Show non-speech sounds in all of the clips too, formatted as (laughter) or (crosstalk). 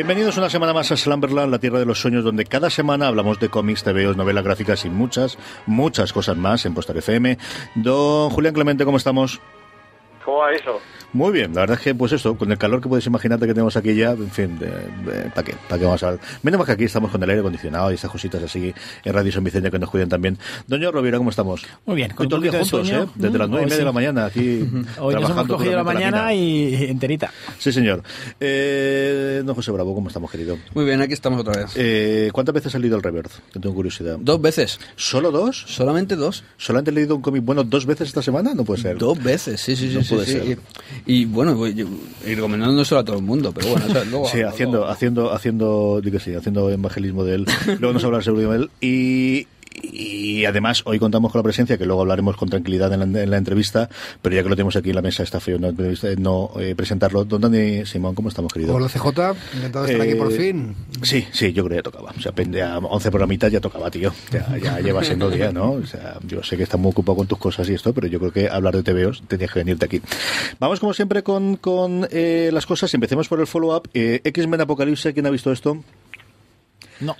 Bienvenidos una semana más a Slumberland, la tierra de los sueños, donde cada semana hablamos de cómics, TVOs, novelas gráficas y muchas, muchas cosas más en Postar FM. Don Julián Clemente, ¿cómo estamos? ¿Cómo va eso? Muy bien, la verdad es que, pues eso, con el calor que puedes imaginarte que tenemos aquí ya, en fin, ¿para qué? ¿Para qué vamos a Menos mal que aquí estamos con el aire acondicionado y esas cositas así en Radio San Vicente que nos cuidan también. Doña Rovira, ¿cómo estamos? Muy bien, con todo el día juntos, ¿eh? Desde las nueve y media de la mañana aquí. (laughs) Hoy nos hemos cogido la mañana y enterita. Sí, señor. Eh, don José Bravo, ¿cómo estamos, querido? Muy bien, aquí estamos otra vez. Eh, ¿Cuántas veces ha leído el Reverse? Que tengo curiosidad. Dos veces. ¿Solo dos? Solamente dos. ¿Solamente he leído un cómic bueno dos veces esta semana? No puede ser. Dos veces, sí, sí, sí. No sí, puede sí. ser. Y, y bueno, y recomendándoselo a todo el mundo, pero bueno, o sea, luego- (laughs) Sí, haciendo, haciendo, haciendo, digo que sí, haciendo evangelismo de él. Luego nos hablará seguro de él. Y, y además, hoy contamos con la presencia, que luego hablaremos con tranquilidad en la, en la entrevista, pero ya que lo tenemos aquí en la mesa, está feo no, no eh, presentarlo. Don Dani Simón, ¿cómo estamos, querido? Hola CJ, encantado de estar aquí por Eh, fin. Sí, sí, yo creo que ya tocaba. O sea, pende a 11 programitas ya tocaba, tío. Ya, ya lleva siendo día, ¿no? O sea, yo sé que estás muy ocupado con tus cosas y esto, pero yo creo que hablar de TVOs tenías que venirte aquí. Vamos, como siempre, con, con eh, las cosas. Empecemos por el follow-up. Eh, X-Men Apocalipsis, ¿quién ha visto esto? No.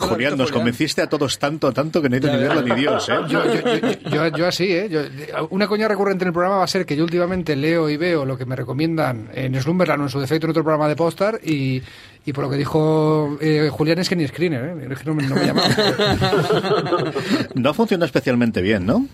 Julián, nos convenciste a todos tanto, tanto que no he ni ya. verlo ni Dios, ¿eh? Yo, yo, yo, yo- yo así, ¿eh? Yo- una coña recurrente en el programa va a ser que yo últimamente leo y veo lo que me recomiendan en Slumberland o en su defecto en otro programa de Postar y, y por lo que dijo eh, Julián es que ni screener, ¿eh? Es que no, me- no me llamaba. (laughs) No funciona especialmente bien, ¿no?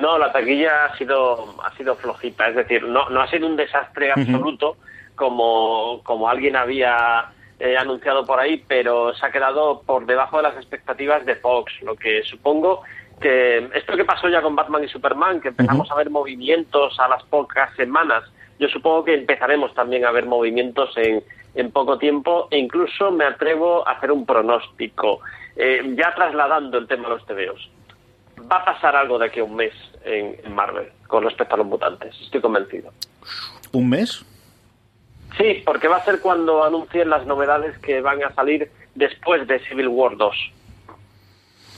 No, la taquilla ha sido ha sido flojita, es decir, no no ha sido un desastre absoluto como como alguien había eh, anunciado por ahí, pero se ha quedado por debajo de las expectativas de Fox, lo que supongo que esto que pasó ya con Batman y Superman, que empezamos a ver movimientos a las pocas semanas, yo supongo que empezaremos también a ver movimientos en, en poco tiempo e incluso me atrevo a hacer un pronóstico, eh, ya trasladando el tema a los TVOs va a pasar algo de aquí a un mes en, en Marvel con respecto a los mutantes, estoy convencido. ¿Un mes? Sí, porque va a ser cuando anuncien las novedades que van a salir después de Civil War 2.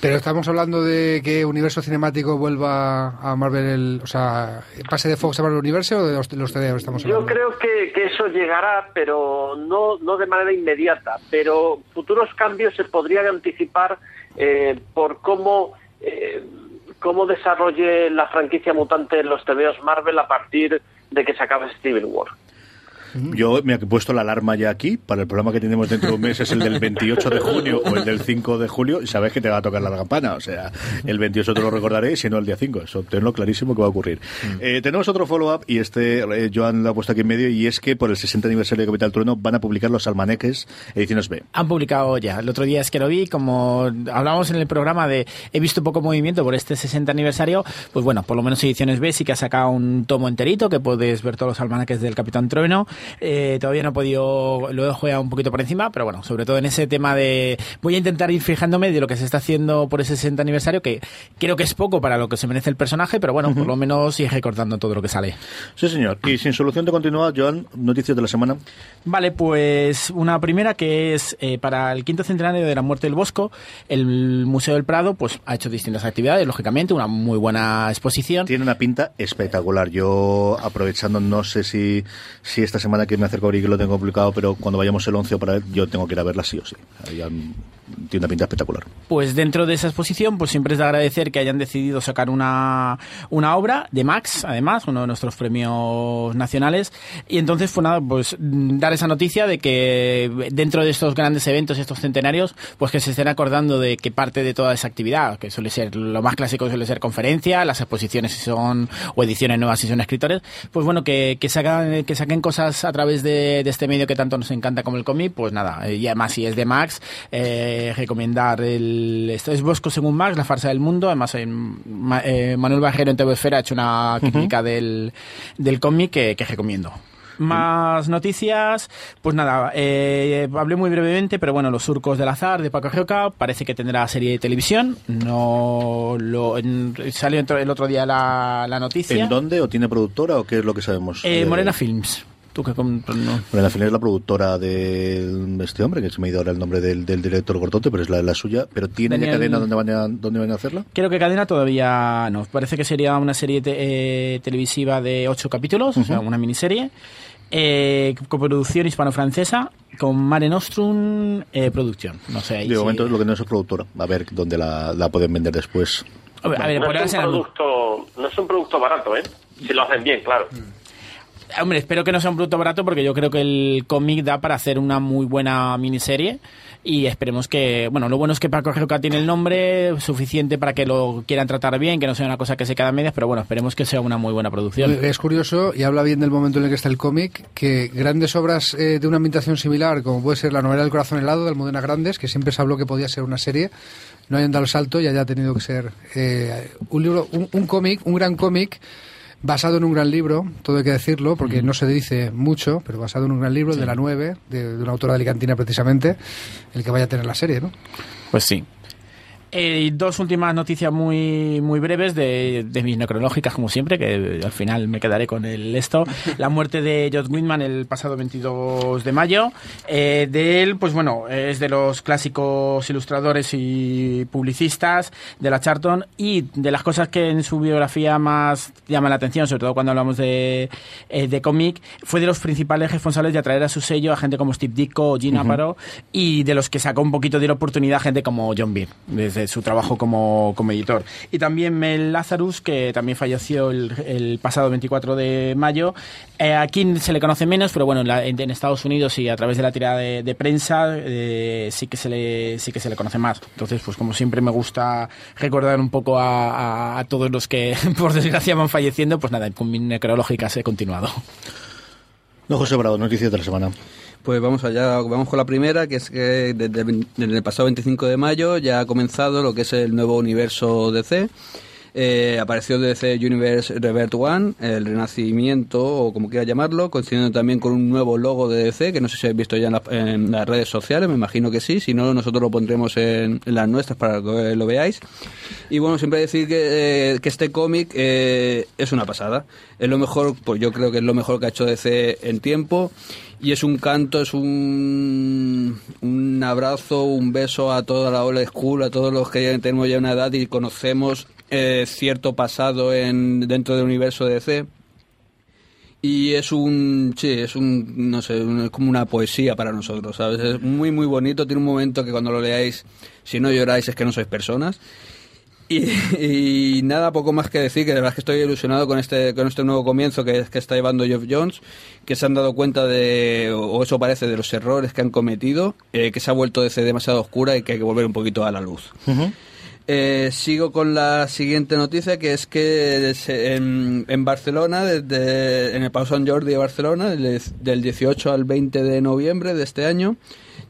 Pero estamos hablando de que Universo Cinemático vuelva a Marvel, el- o sea, pase de Fox a Marvel Universe o de los, los estamos Yo hablando. creo que, que eso llegará, pero no, no de manera inmediata. Pero futuros cambios se podrían anticipar eh, por cómo, eh, cómo desarrolle la franquicia mutante en los TVOs Marvel a partir de que se acabe Civil War. Yo me he puesto la alarma ya aquí para el programa que tenemos dentro de un mes, es el del 28 de junio o el del 5 de julio, y sabes que te va a tocar la campana. O sea, el 28 te lo recordaré si no el día 5. Eso tenlo clarísimo que va a ocurrir. Eh, tenemos otro follow-up y este eh, Joan lo ha puesto aquí en medio y es que por el 60 aniversario de Capital Trueno van a publicar los almaneques ediciones B. Han publicado ya. El otro día es que lo vi, como hablábamos en el programa de he visto poco movimiento por este 60 aniversario, pues bueno, por lo menos Ediciones B sí que ha sacado un tomo enterito que puedes ver todos los almanaques del Capitán Trueno. Eh, todavía no he podido, lo he jugado un poquito por encima, pero bueno, sobre todo en ese tema de voy a intentar ir fijándome de lo que se está haciendo por ese 60 aniversario, que creo que es poco para lo que se merece el personaje, pero bueno, por lo menos ir recortando todo lo que sale. Sí, señor. Y sin solución de continuar, Joan, noticias de la semana. Vale, pues una primera que es eh, para el quinto centenario de la muerte del Bosco, el Museo del Prado pues ha hecho distintas actividades, lógicamente, una muy buena exposición. Tiene una pinta espectacular. Yo, aprovechando, no sé si, si esta semana semana que me acerco a abrir que lo tengo complicado, pero cuando vayamos el 11 o para él, yo tengo que ir a verla sí o sí. Han- tiene una pinta espectacular. Pues dentro de esa exposición, pues siempre es de agradecer que hayan decidido sacar una, una obra de Max, además, uno de nuestros premios nacionales. Y entonces, pues nada, pues mm, dar esa noticia de que dentro de estos grandes eventos, estos centenarios, pues que se estén acordando de que parte de toda esa actividad, que suele ser lo más clásico, suele ser conferencia, las exposiciones si son, o ediciones nuevas si son escritores, pues bueno, que, que, sacan, que saquen cosas a través de, de este medio que tanto nos encanta como el cómic, pues nada, eh, y además si es de Max, eh, recomendar el, esto es Bosco según Max, la farsa del mundo, además en, Ma- eh, Manuel Bajero en TV Esfera ha hecho una crítica del, del cómic que, que recomiendo. Más noticias, pues nada, eh, hablé muy brevemente, pero bueno, Los Surcos del Azar de Paco Gioca parece que tendrá serie de televisión. No lo en- salió el otro día la, la noticia. ¿En dónde? ¿O tiene productora o qué es lo que sabemos? Eh, Morena Films. Tú que com- no. Morena Films es la productora de este hombre, que se me ha ido ahora el nombre del, del director gordote, pero es la, la suya. ¿Pero tiene ya cadena donde van, a, donde van a hacerla? Creo que Cadena todavía no. Parece que sería una serie te- eh, televisiva de ocho capítulos, o sea, una miniserie. Eh, coproducción hispano-francesa con Mare Nostrum eh, Producción. No sé. ahí De sí. momento lo que no es productora. A ver dónde la, la pueden vender después. A ver, a ver, No es, un producto, no es un producto barato, ¿eh? Si lo hacen bien, claro. Hombre, espero que no sea un producto barato porque yo creo que el cómic da para hacer una muy buena miniserie y esperemos que, bueno, lo bueno es que Paco Gioca tiene el nombre suficiente para que lo quieran tratar bien, que no sea una cosa que se queda a medias, pero bueno, esperemos que sea una muy buena producción. Es curioso, y habla bien del momento en el que está el cómic, que grandes obras eh, de una ambientación similar, como puede ser la novela del corazón helado de Almudena Grandes, que siempre se habló que podía ser una serie, no hayan dado el salto y haya tenido que ser eh, un libro, un cómic, un gran cómic basado en un gran libro, todo hay que decirlo, porque no se dice mucho, pero basado en un gran libro de la 9, de, de una autora de Alicantina precisamente, el que vaya a tener la serie, ¿no? Pues sí. Eh, dos últimas noticias muy muy breves de, de mis necrológicas, como siempre, que al final me quedaré con el esto. (laughs) La muerte de Josh Whitman el pasado 22 de mayo. Eh, de él, pues bueno, es de los clásicos ilustradores y publicistas de la Charlton y de las cosas que en su biografía más llaman la atención, sobre todo cuando hablamos de, eh, de cómic, fue de los principales responsables de atraer a su sello a gente como Steve Ditko o Gina Aparo y de los que sacó un poquito de la oportunidad a gente como John Byrne, desde su trabajo como, como editor. Y también Mel Lazarus, que también falleció el, el pasado 24 de mayo. Eh, aquí se le conoce menos, pero bueno, en, la- en- Estados Unidos y a través de la tirada de, de prensa eh, sí, que se le, sí que se le conoce más. Entonces, pues como siempre me gusta recordar un poco a, a- a todos los que (laughs) por desgracia van falleciendo, pues nada, con mis necrológicas he continuado. No, José Bravo, noticias de la semana. Pues vamos allá, vamos con la primera, que es que desde, el- pasado 25 de mayo ya ha comenzado lo que es el nuevo universo DC. Eh, apareció DC Universe Revert One, el renacimiento o como quiera llamarlo, coincidiendo también con un nuevo logo de DC, que no sé si habéis visto ya en, la- en las redes sociales, me imagino que sí, si no nosotros lo pondremos en, en las nuestras para que lo veáis. Y bueno, siempre decir que, eh, que este cómic eh, es una pasada, es lo mejor, pues yo creo que es lo mejor que ha hecho DC en tiempo y es un canto, es un, un abrazo, un beso a toda la old school, a todos los que ya tenemos ya una edad y conocemos eh, cierto pasado en dentro del universo de DC. Y es un, sí, es un, no sé, es como una poesía para nosotros, ¿sabes? Es muy, muy bonito, tiene un momento que cuando lo leáis, si no lloráis es que no sois personas. Y, (laughs) y nada, poco más que decir, que de verdad es que estoy ilusionado con este, con este nuevo comienzo que, que está llevando Geoff Jones, que se han dado cuenta de, o eso parece, de los errores que han cometido, eh, que se ha vuelto DC demasiado oscura y que hay que volver un poquito a la luz. Eh, sigo con la siguiente noticia, que es que se- en, en Barcelona, desde, en el Pau Sant Jordi de Barcelona, del 18 al 20 de noviembre de este año,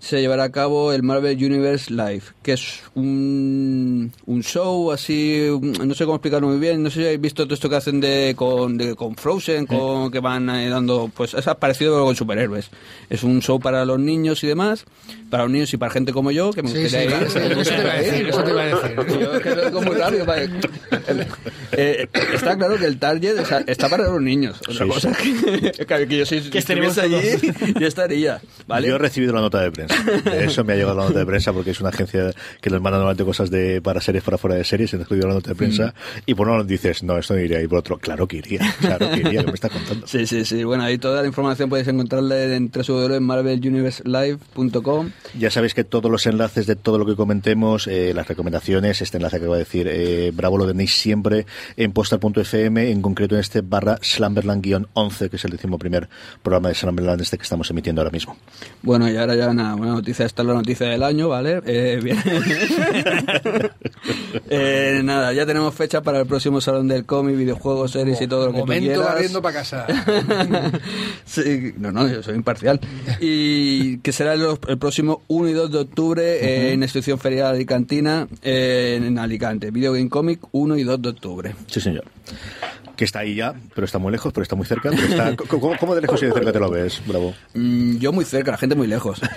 se llevará a cabo el Marvel Universe Live, que es un, un show así, no sé cómo explicarlo muy bien, no sé si habéis visto todo esto que hacen de con, de- con Frozen, con, que van eh, dando, pues es parecido con superhéroes. Es un show para los niños y demás, para los niños y para gente como yo, que me Sí, gustaría sí, ir. sí, eso te iba a decir, eso te iba a decir. (laughs) Yo es que lo digo muy rápido, vale. Eh, está claro que el target o sea, está para los niños. Otra cosa que, (laughs) que yo si, estuviese allí, yo estaría. ¿vale? Yo he recibido la nota de prensa. Eso me ha llegado la nota de prensa porque es una agencia que nos manda normalmente cosas de para series para fuera de series, y escribió la nota de prensa Mm. y por uno dices, no, esto no iría, y por otro, claro que iría, claro que iría, que me está contando. Sí, sí, sí. Bueno, ahí toda la información podéis encontrarla en www.marveluniverselive.com. Ya sabéis que todos los enlaces de todo lo que comentemos, eh, las recomendaciones, este enlace que acabo de decir, eh, Bravo lo tenéis siempre en postal.fm, en concreto en este barra Slumberland-11, que es el décimo primer programa de Slumberland este que estamos emitiendo ahora mismo. Bueno, y ahora ya nada, buena noticia, esta es la noticia del año, ¿vale? Eh, bien. (laughs) Eh, nada, ya tenemos fecha para el próximo Salón del Cómic, videojuegos, series y todo lo que tú Momento quieras. barriendo para casa. (laughs) Sí, no, no, yo soy imparcial. Y que será el, el próximo 1 y 2 de octubre eh, en la institución ferial alicantina eh, en Alicante. Video Game Comic 1 y 2 de octubre. Sí, señor. Que está ahí ya, pero está muy lejos, pero está muy cerca. pero está- (laughs) ¿cómo, cómo de lejos y de cerca te lo ves, Bravo? Mm, yo muy cerca, la gente muy lejos. (laughs)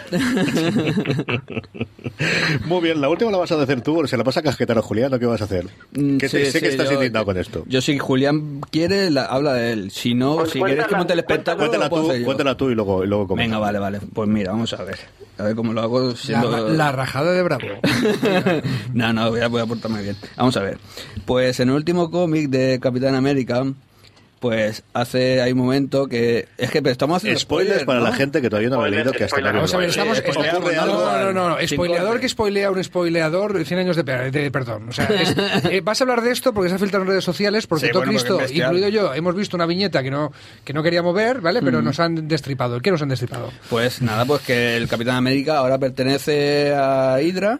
Muy bien, la última la vas a hacer tú, o se la vas a casquetar a Julián, ¿o qué vas a hacer? Mm, Que te- sí, sé que sí, estás yo- indignado con esto. Yo si Julián quiere, la- habla de él. Si no, Pues si queréis que monte el espectáculo, Cuéntala tú, cuéntala tú y luego, y luego Venga, vale, vale. Pues mira, vamos a ver. A ver cómo lo hago La, la rajada de Bravo. (laughs) no, no, voy a, voy a portarme bien. Vamos a ver. Pues en el último cómic de Capitán América, pues hace hay un momento que es que pero estamos haciendo Spoilers para ¿no? la gente que todavía no ha leído, que no Vamos a ver, lo estamos. Eh, spoileamos, ocurre algo- ¿no? no, no, Spoileador que spoilea un spoileador 100 años de, per- de perdón. O sea, es- (laughs) eh, vas a hablar de esto porque se ha filtrado en redes sociales, porque Sí, todo bueno, Cristo, incluido yo, hemos visto una viñeta que no, que no queríamos ver, ¿vale? Mm. Pero nos han destripado. ¿Qué nos han destripado? Pues nada, pues que el Capitán América ahora pertenece a Hydra.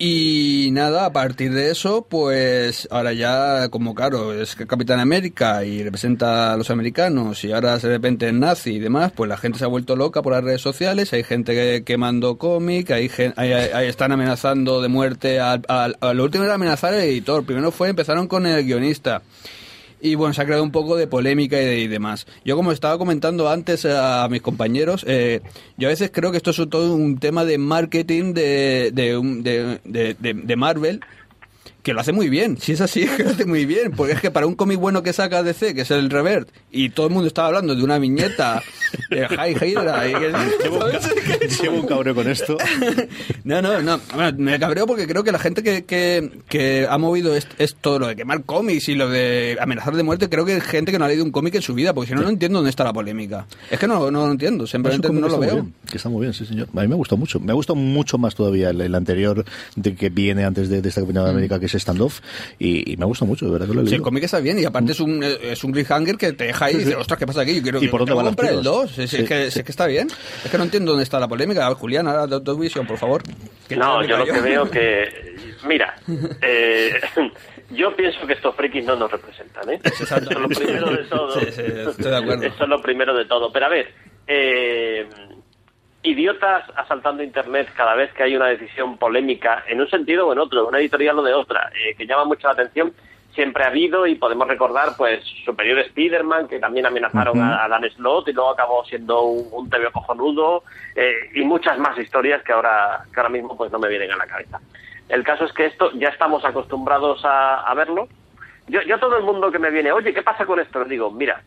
Y nada, a partir de eso, pues ahora ya, como claro, es Capitán América y representa a los americanos y ahora de repente es nazi y demás, pues la gente se ha vuelto loca por las redes sociales, hay gente que quemando cómic, hay, hay- hay- están amenazando de muerte, al, al- a lo último era amenazar al editor, primero fue, empezaron con el guionista. Y bueno, se ha creado un poco de polémica y, de- y demás. Yo como estaba comentando antes a mis compañeros, eh, yo a veces creo que esto es todo un tema de marketing de, de, de, de- Marvel que lo hace muy bien. Si es así, es (laughs) que lo hace muy bien. Porque es que para un cómic bueno que saca DC, que es el Revert, y todo el mundo estaba hablando de una viñeta High Hydra. Llevo un, cabreo con esto. No, no, no. Bueno, me cabreo porque creo que la gente que, que, que ha movido es- esto, lo de quemar cómics y lo de amenazar de muerte, creo que es gente que no ha leído un cómic en su vida, porque si no, no entiendo dónde está la polémica. Es que no, no lo entiendo, simplemente no lo veo. bien, que está muy bien, sí, señor. A mí me gustó mucho. Me ha gustado mucho más todavía el, el anterior de que viene antes de, de esta Capitán de América, que es Standoff. Y, y me ha gustado mucho, de verdad que lo he Sí, el leído. cómic está bien y aparte es un, es un cliffhanger que te deja ahí y dices, ostras, ¿qué pasa aquí? Yo quiero ¿Y por dónde van que 2. Es, Sí, es que, sí. es que está bien. Es que no entiendo dónde está la polémica. Julián, ahora Vision, por favor. No, yo lo que veo que... (laughs) Mira, eh, (laughs) yo pienso que estos frikis no nos representan, ¿eh? Eso es lo primero de todo. Sí, sí, estoy de acuerdo. Eso es lo primero de todo. Pero a ver, eh, idiotas asaltando Internet cada vez que hay una decisión polémica, en un sentido o en otro, una editorial o de otra, eh, que llama mucho la atención, siempre ha habido y podemos recordar, pues, Superior Spider-Man, que también amenazaron a, a Dan Slott y luego acabó siendo un, un TV cojonudo, eh, y muchas más historias que ahora, que ahora mismo pues no me vienen a la cabeza. El caso es que esto ya estamos acostumbrados a, a verlo. Yo, yo todo el mundo que me viene, oye, ¿qué pasa con esto? Le digo, mira,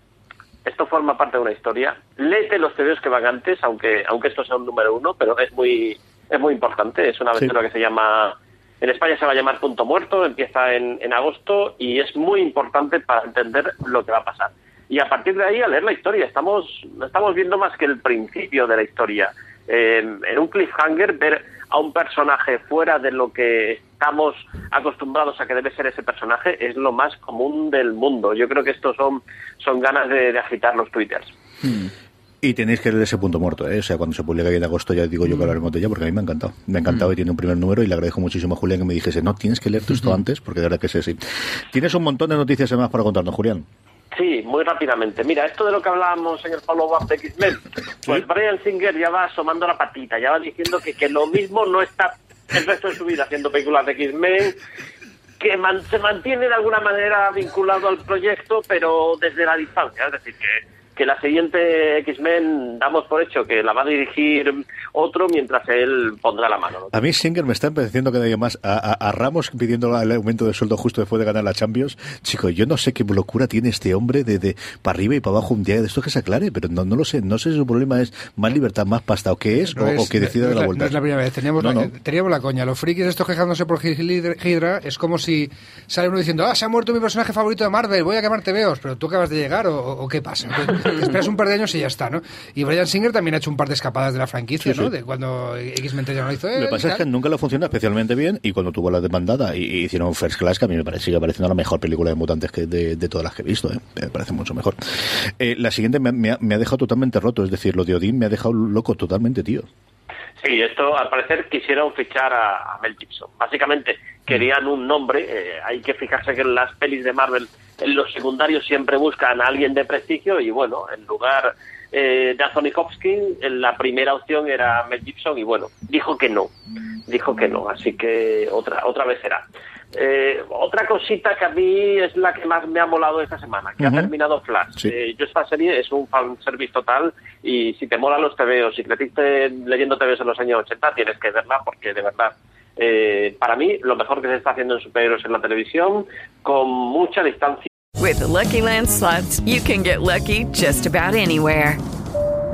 esto forma parte de una historia. Léete los TVOs que van antes, aunque aunque esto sea un número uno, pero es muy es muy importante. Es una Sí. aventura que se llama en España se va a llamar Punto Muerto, empieza en, en agosto y es muy importante para entender lo que va a pasar. Y a partir de ahí a leer la historia. Estamos estamos viendo más que el principio de la historia. En un cliffhanger ver a un personaje fuera de lo que estamos acostumbrados a que debe ser ese personaje es lo más común del mundo. Yo creo que estos son, son ganas de, de agitar los twitters. Y tenéis que leer ese punto muerto, ¿eh? O sea, cuando se publica ahí en agosto ya digo yo que hablaremos de ella porque a mí me ha encantado. Me ha encantado y tiene un primer número y le agradezco muchísimo a Julián que me dijese, no, tienes que leerte esto antes porque de verdad que es así. Tienes un montón de noticias más para contarnos, Julián. Sí, muy rápidamente. Mira, esto de lo que hablábamos en el follow-up de X-Men, (laughs) pues Brian Singer ya va asomando la patita, ya va diciendo que, que lo mismo no está el resto de su vida haciendo películas de X-Men, que man- se mantiene de alguna manera vinculado al proyecto, pero desde la distancia. Es decir, que que la siguiente X-Men damos por hecho que la va a dirigir otro mientras él pondrá la mano. A mí Singer me está empezando cada día más a, Ramos pidiendo el aumento de sueldo justo después de ganar la Champions. Chico, yo no sé qué locura tiene este hombre de, de para arriba y para abajo un día de esto que se aclare, pero no, no lo sé. No sé si su problema es más libertad, más pasta o qué es, o, que decida de la, vuelta. No es la primera vez. Teníamos, la, teníamos la coña. Los frikis estos quejándose por Hydra es como si sale uno diciendo, ah, se ha muerto mi personaje favorito de Marvel, voy a quemarte veos, pero tú acabas de llegar o, qué pasa. (laughs) esperas un par de años y ya está, ¿no? Y Brian Singer también ha hecho un par de escapadas de la franquicia, ¿no? De cuando X-Men ya no lo hizo. lo que pasa es que nunca lo funciona especialmente bien y cuando tuvo la demandada y, hicieron First Class, que a mí me parece, sigue pareciendo la mejor película de mutantes que de, todas las que he visto, ¿eh? me parece mucho mejor. Eh, la siguiente me, ha, dejado totalmente roto, es decir, lo de Odín me ha dejado loco totalmente, tío. Sí, esto al parecer quisieron fichar a, Mel Gibson. Básicamente querían un nombre. Eh, hay que fijarse que en las pelis de Marvel, en los secundarios siempre buscan a alguien de prestigio y bueno, en lugar eh, de Anthony Hopkins, la primera opción era Mel Gibson y bueno, dijo que no, dijo que no, así que otra otra vez será. Eh, otra cosita que a mí es la que más me ha molado esta semana, que ha terminado Flash. Eh, yo esta serie es un fanservice total y si te molan los TVOs, si creciste leyendo TVOs en los años 80, tienes que verla porque de verdad, eh, para mí, lo mejor que se está haciendo en superhéroes en la televisión, con mucha distancia. With Lucky Land slots, you can get lucky just about anywhere.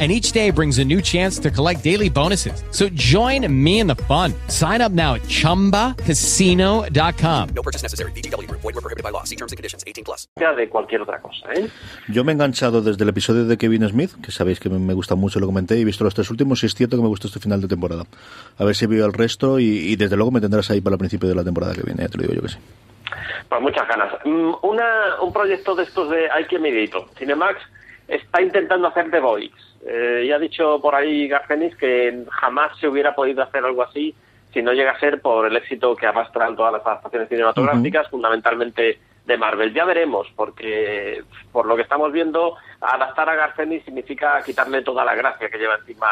and each day brings a new chance to collect daily bonuses. So join me in the fun. Sign up now at ChumbaCasino.com. No purchase necessary. BGW. Void were prohibited by law. See terms and conditions. 18 plus. De cualquier otra cosa, ¿eh? Yo me he enganchado desde el episodio de Kevin Smith, que sabéis que me gusta mucho, lo comenté, y he visto los tres últimos y es cierto que me gustó este final de temporada. A ver si veo el resto y, y desde luego me tendrás ahí para el principio de la temporada que viene, ya te lo digo yo que sí. Pues muchas ganas. Mm, una, un proyecto de estos de Ike Medito, Cinemax, está intentando hacer The Voice eh, ya ha dicho por ahí Garcenis que jamás se hubiera podido hacer algo así si no llega a ser por el éxito que arrastran todas las adaptaciones cinematográficas, fundamentalmente de Marvel. Ya veremos, porque por lo que estamos viendo, adaptar a Garcenis significa quitarle toda la gracia que lleva encima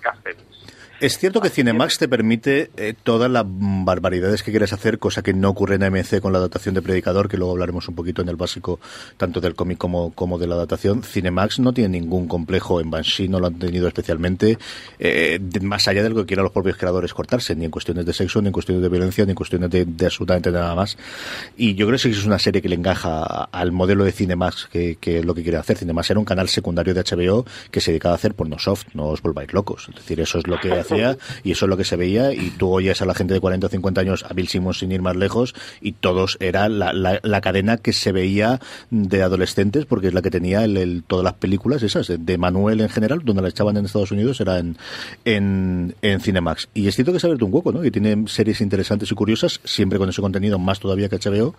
Garcenis. Es cierto que Cinemax te permite eh, todas las barbaridades que quieres hacer, cosa que no ocurre en AMC con la adaptación de Predicador, que luego hablaremos un poquito en el básico, tanto del cómic como, como de la adaptación. Cinemax no tiene ningún complejo en Banshee, no lo han tenido especialmente, eh, más allá de lo que quieran los propios creadores cortarse, ni en cuestiones de sexo, ni en cuestiones de violencia, ni en cuestiones de, absolutamente nada más. Y yo creo que es una serie que le encaja al modelo de Cinemax, que, que es lo que quiere hacer. Cinemax era un canal secundario de HBO que se dedicaba a hacer porno soft, no os volváis locos. Es decir, eso es lo que y eso es lo que se veía y tú oyes a la gente de 40 o 50 años, a Bill Simmons sin ir más lejos y todos era la, la, cadena que se veía de adolescentes porque es la que tenía el, todas las películas esas de Manuel en general, donde la echaban en Estados Unidos era en, en, en Cinemax. Y es cierto que se ha abierto un hueco, ¿no? Y tiene series interesantes y curiosas, siempre con ese contenido más todavía que HBO,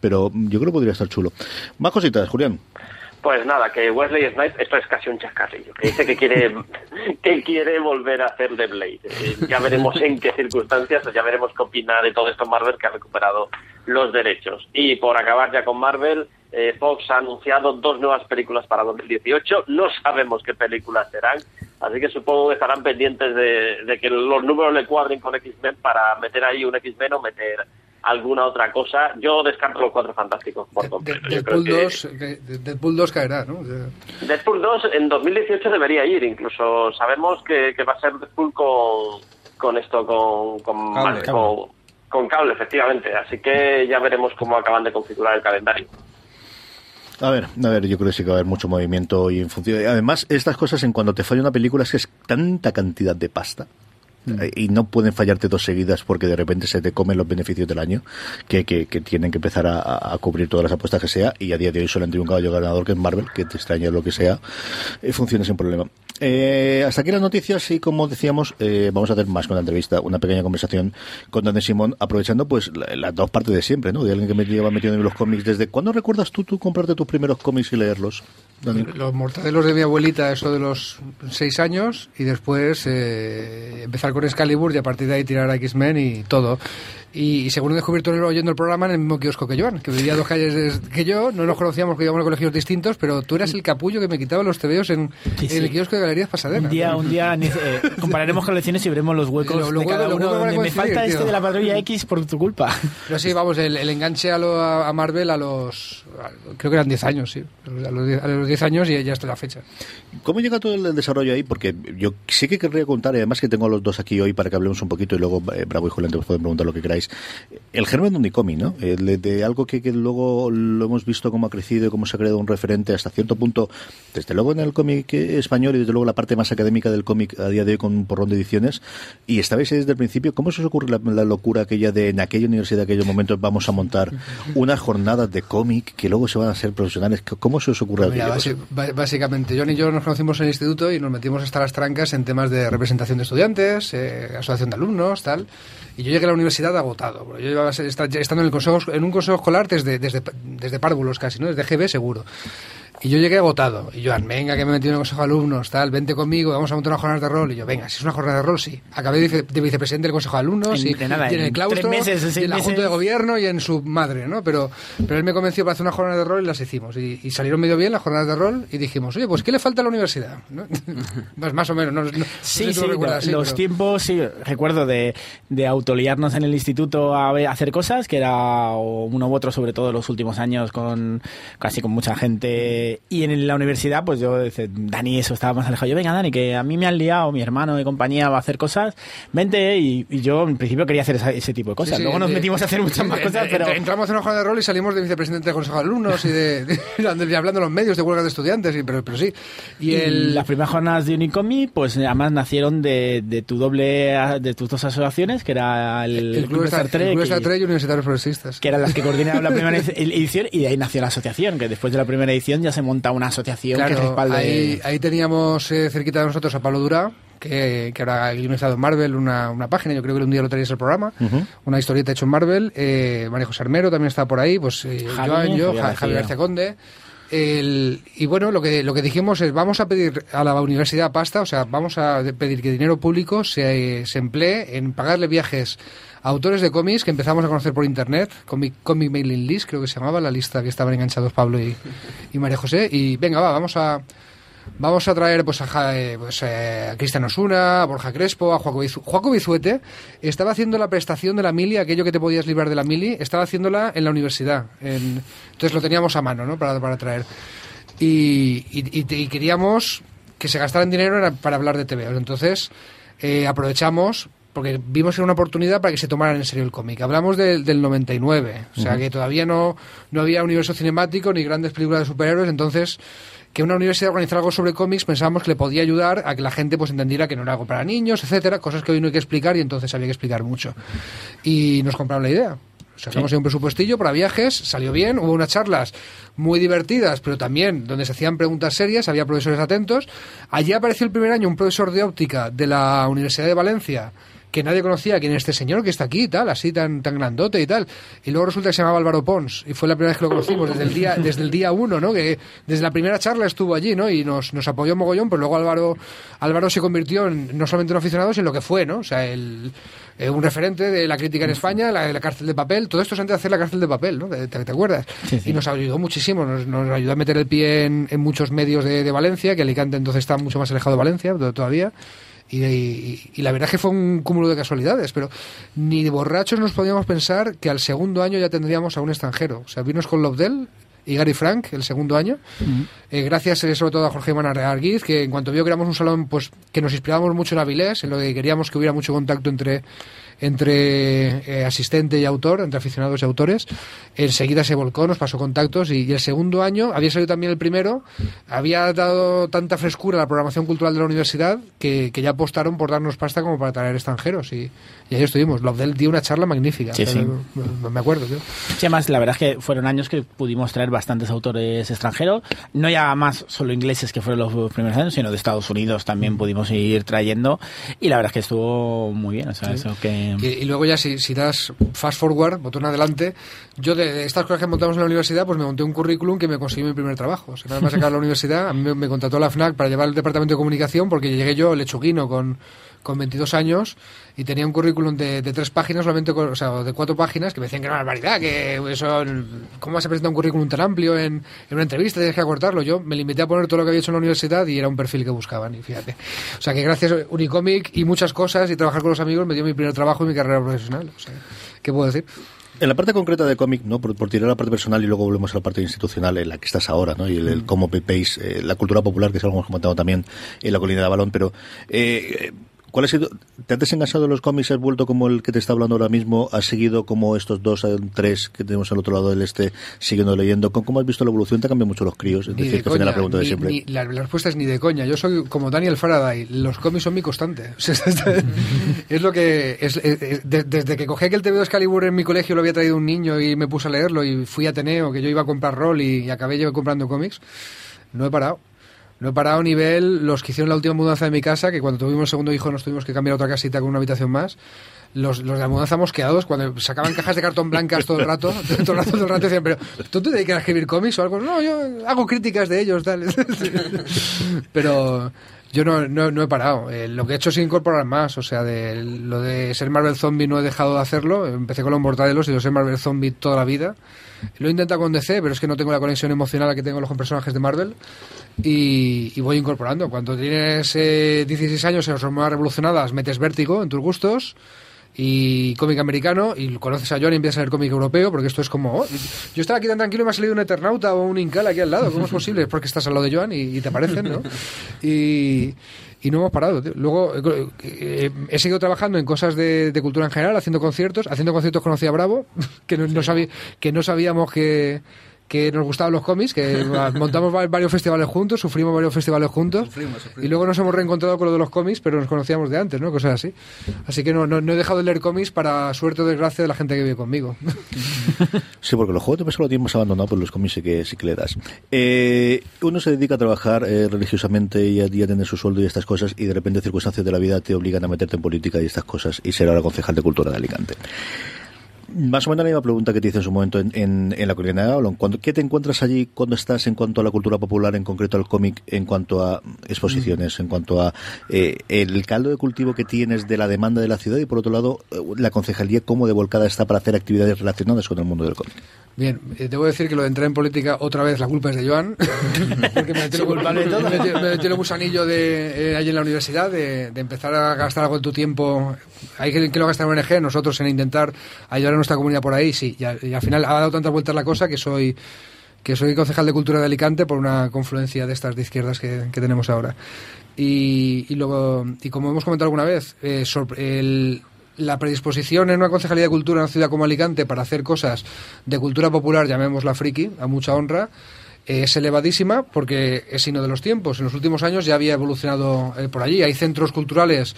pero yo creo que podría estar chulo. Más cositas, Julián. Pues nada, que Wesley Snipes, esto es casi un chascarrillo, que dice que quiere, (laughs) que quiere volver a hacer The Blade. Eh, ya veremos en qué circunstancias, ya veremos qué opina de todo esto Marvel, que ha recuperado los derechos. Y por acabar ya con Marvel, eh, Fox ha anunciado dos nuevas películas para 2018. No sabemos qué películas serán, así que supongo que estarán pendientes de, de que los números le cuadren con X-Men para meter ahí un X-Men o meter alguna otra cosa. Yo descarto los cuatro fantásticos por completo. Deadpool, 2, Deadpool 2 caerá, ¿no? Deadpool 2 en 2018 debería ir, incluso sabemos que, va a ser Deadpool con, con esto, con, con cable, con, cable, efectivamente. Así que ya veremos cómo acaban de configurar el calendario. A ver, a ver, yo creo que sí que va a haber mucho movimiento y en función. Además, estas cosas en cuando te falla una película es que es tanta cantidad de pasta eh, y no pueden fallarte dos seguidas porque de repente se te comen los beneficios del año que, que, que tienen que empezar a, a, cubrir todas las apuestas que sea y a día de hoy solo han tenido un caballo ganador que es Marvel, que te extraña lo que sea, eh, funciona sin problema. Eh, hasta aquí las noticias y como decíamos, eh, vamos a hacer más con la entrevista, una pequeña conversación con Daniel Simón, aprovechando pues las la dos partes de siempre, ¿no? De alguien que me lleva metido en los cómics desde ¿cuándo recuerdas tú, tú comprarte tus primeros cómics y leerlos? Daniel? Los mortadelos de mi abuelita, eso de los seis años, y después eh, empezar con Excalibur y a partir de ahí tirar a X-Men y todo. Y, según he descubierto oyendo el programa en el mismo kiosco que Joan, que vivía dos calles que yo, no nos conocíamos porque íbamos a colegios distintos, pero tú eras el capullo que me quitaba los tebeos en, sí, sí. en el kiosco de Galerías Pasadena. Un día, un día eh, (laughs) compararemos colecciones y veremos los huecos lo, lo de cada uno. Donde me falta este de la patrulla X por tu culpa. Pero sí, vamos, el, el enganche a, lo, a, Marvel a los. Creo que eran 10 años, sí. A los 10, a los 10 años y ya hasta la fecha. ¿Cómo llega todo el desarrollo ahí? Porque yo sí que querría contar, y además que tengo a los dos aquí hoy para que hablemos un poquito y luego eh, Bravo y Julián te pueden preguntar lo que queráis. El germen de un cómic, ¿no? Eh, de, algo que, que, luego lo hemos visto cómo ha crecido y cómo se ha creado un referente hasta cierto punto, desde luego en el cómic español y desde luego la parte más académica del cómic a día de hoy con un porrón de ediciones. Y estabais desde el principio, ¿cómo se os ocurre la, la locura aquella de en aquella universidad, en aquellos momentos, vamos a montar unas jornadas de cómic que luego se van a hacer profesionales? ¿Cómo se os ocurre Mira, Básicamente, John y yo nos conocimos en el instituto y nos metimos hasta las trancas en temas de representación de estudiantes, eh, asociación de alumnos, tal. Y yo llegué a la universidad agotado. Yo llevaba estando en, el consejo, en un consejo escolar desde, desde, desde párvulos casi, ¿no? Desde GB seguro. Y yo llegué agotado. Y Joan, venga, que me he metido en el consejo de alumnos, tal, vente conmigo, vamos a montar una jornada de rol. Y yo, venga, si es una jornada de rol, sí. Acabé de, de vicepresidente del consejo de alumnos en, y, de nada, y en, el claustro, meses, y en la meses. junta de gobierno y en su madre, ¿no? Pero, pero él me convenció para hacer una jornada de rol y las hicimos. Y, y salieron medio bien las jornadas de rol y dijimos, oye, pues ¿qué le falta a la universidad? ¿No? (laughs) pues más o menos, no, no, sí, no sé si sí, recuerdas, los pero... tiempos, sí, recuerdo de, de autoliarnos en el instituto a, a, hacer cosas, que era uno u otro, sobre todo en los últimos años, con casi con mucha gente. Y en la universidad pues yo, Dani, eso estaba más alejado. Yo, venga, Dani, que a mí me han liado, mi hermano y compañía va a hacer cosas, vente. Y, y yo, en principio, quería hacer esa, ese tipo de cosas. Sí, sí, Luego nos de- metimos a hacer muchas más de- (laughs) cosas, de- pero. Entramos en una jornada de rol y salimos de vicepresidente del consejo de alumnos y de, (laughs) de- de- hablando en los medios de huelgas de estudiantes, y, pero, pero sí. Y el, las primeras jornadas de Unicomi, pues además nacieron de, de tu doble, de tus dos asociaciones, que era el, el Club Star Trek el Club Star Trek y Universitarios Progresistas. que eran las que coordinaban la primera (laughs) edi- edición y de ahí nació la asociación, que después de la primera edición ya se monta una asociación que Claro, respalde... ahí, ahí teníamos eh, cerquita de nosotros a Pablo Durá, que, que ahora ha guionizado en Marvel una, una página, yo creo que un día lo traéis al programa, una historieta hecha en Marvel, eh, María José Armero también está por ahí, pues eh, Javi, yo, Javier Ja- García. Conde. El, y bueno, lo que, lo que dijimos es, vamos a pedir a la universidad pasta, o sea, vamos a pedir que dinero público se, se emplee en pagarle viajes autores de cómics que empezamos a conocer por internet, Comic, Comic Mailing List creo que se llamaba, la lista que estaban enganchados Pablo y, María José, y venga, va, vamos a, Vamos a traer pues a, eh, pues, eh, a Cristian Osuna, a Borja Crespo, a Juaco, Bizu Juaco Bizuete. Estaba haciendo la prestación de la mili, aquello que te podías librar de la mili, estaba haciéndola en la universidad. En- entonces lo teníamos a mano, ¿no? Para, para traer. Y, y- queríamos que se gastaran dinero para hablar de TVOs. Entonces eh, aprovechamos porque vimos que era una oportunidad para que se tomaran en serio el cómic. Hablamos del- del 99, o sea que todavía no, no había universo cinemático ni grandes películas de superhéroes, entonces que una universidad organizara algo sobre cómics pensábamos que le podía ayudar a que la gente pues entendiera que no era algo para niños, etcétera, cosas que hoy no hay que explicar y entonces había que explicar mucho. Y nos compraron la idea. Sacamos ahí un presupuestillo para viajes, salió bien, hubo unas charlas muy divertidas, pero también donde se hacían preguntas serias, había profesores atentos. Allí apareció el primer año un profesor de óptica de la Universidad de Valencia que nadie conocía quién es este señor que está aquí y tal, así tan, tan grandote y tal. Y luego resulta que se llamaba Álvaro Pons y fue la primera vez que lo conocimos desde el día, (laughs) desde el día uno, ¿no? Que desde la primera charla estuvo allí, ¿no? Y nos, nos apoyó mogollón, pero luego Álvaro, Álvaro se convirtió en no solamente un aficionado, sino en lo que fue, ¿no? O sea, el, eh, un referente de la crítica en España, la, la cárcel de papel, todo esto es antes de hacer la cárcel de papel, ¿no? ¿Te, te- te acuerdas? Sí, sí. Y nos ayudó muchísimo, nos, nos ayudó a meter el pie en, en muchos medios de, de Valencia, que Alicante entonces está mucho más alejado de Valencia to- todavía. Y, y- y la verdad es que fue un cúmulo de casualidades, pero ni de borrachos nos podíamos pensar que al segundo año ya tendríamos a un extranjero. O sea, vinos con Lobdell y Gary Frank el segundo año. Eh, gracias eh, sobre todo a Jorge Manar Arguiz, que en cuanto vio que éramos un salón pues que nos inspirábamos mucho en Avilés, en lo que queríamos que hubiera mucho contacto entre entre eh, asistente y autor, entre aficionados y autores. Enseguida se volcó, nos pasó contactos y, y el segundo año, había salido también el primero, había dado tanta frescura a la programación cultural de la universidad que, que ya apostaron por darnos pasta como para traer extranjeros y, y ahí estuvimos. Lobdell dio una charla magnífica, Sí, sí. Me, me acuerdo. tío. Sí, además, la verdad es que fueron años que pudimos traer bastantes autores extranjeros, no ya más solo ingleses que fueron los primeros años, sino de Estados Unidos también pudimos ir trayendo. Y la verdad es que estuvo muy bien, o sea, eso que... Y, y luego ya si, si das fast forward, botón adelante, yo de, de estas cosas que montamos en la universidad, pues me monté un currículum que me conseguí mi primer trabajo. O sea, nada más (laughs) acabar la universidad, a mí me, me contrató la FNAC para llevar el departamento de comunicación porque llegué yo, lechuguino, con, con 22 años y tenía un currículum de, de tres páginas, solamente con- o sea, de cuatro páginas, que me decían que era una barbaridad, que eso, ¿cómo vas a presentar un currículum tan amplio en, en una entrevista? Tienes que acortarlo. Yo me limité a poner todo lo que había hecho en la universidad y era un perfil que buscaban, y fíjate. O sea, que gracias a Unicomic y muchas cosas y trabajar con los amigos me dio mi primer trabajo y mi carrera profesional. O sea, ¿qué puedo decir? En la parte concreta de cómic, ¿no? Por, por tirar la parte personal y luego volvemos a la parte institucional en la que estás ahora, ¿no? Y el, el cómo veis eh, la cultura popular, que es algo que hemos comentado también en la colina de Balón, pero eh, ¿cuál ha sido? ¿Te has desengasado de los cómics? ¿Has vuelto como el que te está hablando ahora mismo? ¿Has seguido como estos dos, eh, tres que tenemos al otro lado del este, siguiendo leyendo? ¿Cómo, has visto la evolución? ¿Te cambian mucho los críos? Es Ni decir, de que al final la coña, pregunta de ni- siempre. ni- la, la respuesta es ni de coña. Yo soy como Daniel Faraday. Los cómics son mi constante. (laughs) Es lo que. Es, es- es- de- desde que cogí aquel TV de Excalibur en mi colegio, lo había traído un niño y me puse a leerlo. Y fui a Ateneo, que yo iba a comprar rol y, y acabé yo comprando cómics. No he parado. No he parado nivel los que hicieron la última mudanza de mi casa, que cuando tuvimos el segundo hijo nos tuvimos que cambiar a otra casita con una habitación más. Los, los de la mudanza mosqueados, cuando sacaban cajas de cartón blancas todo el rato, (laughs) todo el rato, todo el rato, decían, pero ¿tú te dedicas a escribir cómics o algo? No, yo hago críticas de ellos, tal. (laughs) pero yo no, no, no he parado. Eh, lo que he hecho es incorporar más, o sea, de lo de ser Marvel Zombie no he dejado de hacerlo. Empecé con los mortadelos y lo ser Marvel Zombie toda la vida. Lo he intentado con DC, pero es que no tengo la conexión emocional que tengo con los personajes de Marvel. Y, y voy incorporando. Cuando tienes eh, 16 años en las hormonas revolucionadas, metes vértigo en tus gustos y cómic americano y conoces a John y empiezas a leer cómic europeo porque esto es como oh, yo estaba aquí tan tranquilo y me ha salido un Eternauta o un Incal aquí al lado ¿cómo es posible? es porque estás al lado de Joan y, y te aparecen ¿no? (laughs) y, y no hemos parado tío. luego eh, eh, he seguido trabajando en cosas de, de cultura en general haciendo conciertos haciendo conciertos conocí a Bravo (laughs) que no, no sabí- que no sabíamos que que nos gustaban los cómics, que (laughs) montamos va- varios festivales juntos, sufrimos varios festivales juntos, Sufrimos, sufrimos. y luego nos hemos reencontrado con lo de los cómics, pero nos conocíamos de antes, ¿no? Cosas así. Así que no, no, no he dejado de leer cómics para suerte o desgracia de la gente que vive conmigo. (laughs) Sí, porque los juegos de mesa lo tienes abandonado por los cómics sí que, sí que le das. Eh, uno se dedica a trabajar eh, religiosamente y a, y a tener su sueldo y estas cosas, y de repente circunstancias de la vida te obligan a meterte en política y estas cosas, y ser ahora concejal de cultura de Alicante. Más o menos la misma pregunta que te hice en su momento en, en, en la colina de Avalon. ¿Cuándo- ¿Qué te encuentras allí cuando estás en cuanto a la cultura popular, en concreto al cómic, en cuanto a exposiciones, en cuanto a eh, el caldo de cultivo que tienes de la demanda de la ciudad y por otro lado eh, la concejalía cómo de volcada está para hacer actividades relacionadas con el mundo del cómic? Bien, eh, debo decir que lo de entrar en política otra vez, la culpa es de Joan. (laughs) porque me metió, el gusanillo de, eh, allí en la universidad de, de empezar a gastar algo de tu tiempo. Hay que, que lo gasta en ONG, nosotros en intentar ayudar a nuestra comunidad por ahí, sí. Y, al- final ha dado tantas vueltas la cosa que soy que soy concejal de cultura de Alicante por una confluencia de estas de izquierdas que, que tenemos ahora. Y, y luego, y como hemos comentado alguna vez, eh, el- la predisposición en una concejalía de cultura en una ciudad como Alicante para hacer cosas de cultura popular, llamémosla friki, a mucha honra, eh, es elevadísima porque es signo de los tiempos. En los últimos años ya había evolucionado eh, por allí. Hay centros culturales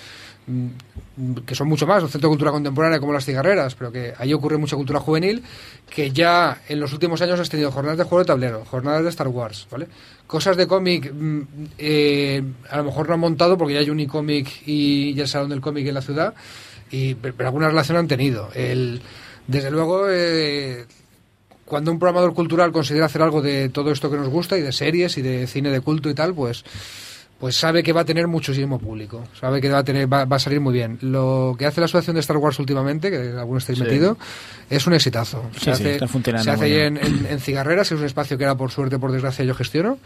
que son mucho más, un centro de cultura contemporánea como las cigarreras, pero que ahí ocurre mucha cultura juvenil, que ya en los últimos años has tenido jornadas de juego de tablero, jornadas de Star Wars, ¿vale? Cosas de cómic, mm, eh, a lo mejor no han montado porque ya hay Unicómic y, y el Salón del Cómic en la ciudad, y, pero alguna relación han tenido. El, desde luego, eh, cuando un programador cultural considera hacer algo de todo esto que nos gusta y de series y de cine de culto y tal, pues pues sabe que va a tener muchísimo público, sabe que va a tener va, va a salir muy bien. Lo que hace la asociación de Star Wars últimamente, que algunos estáis Sí. metido, es un exitazo. Sí, se sí, hace, está se bien. en, en, en Cigarreras, que es un espacio que era por suerte, por desgracia, yo gestiono.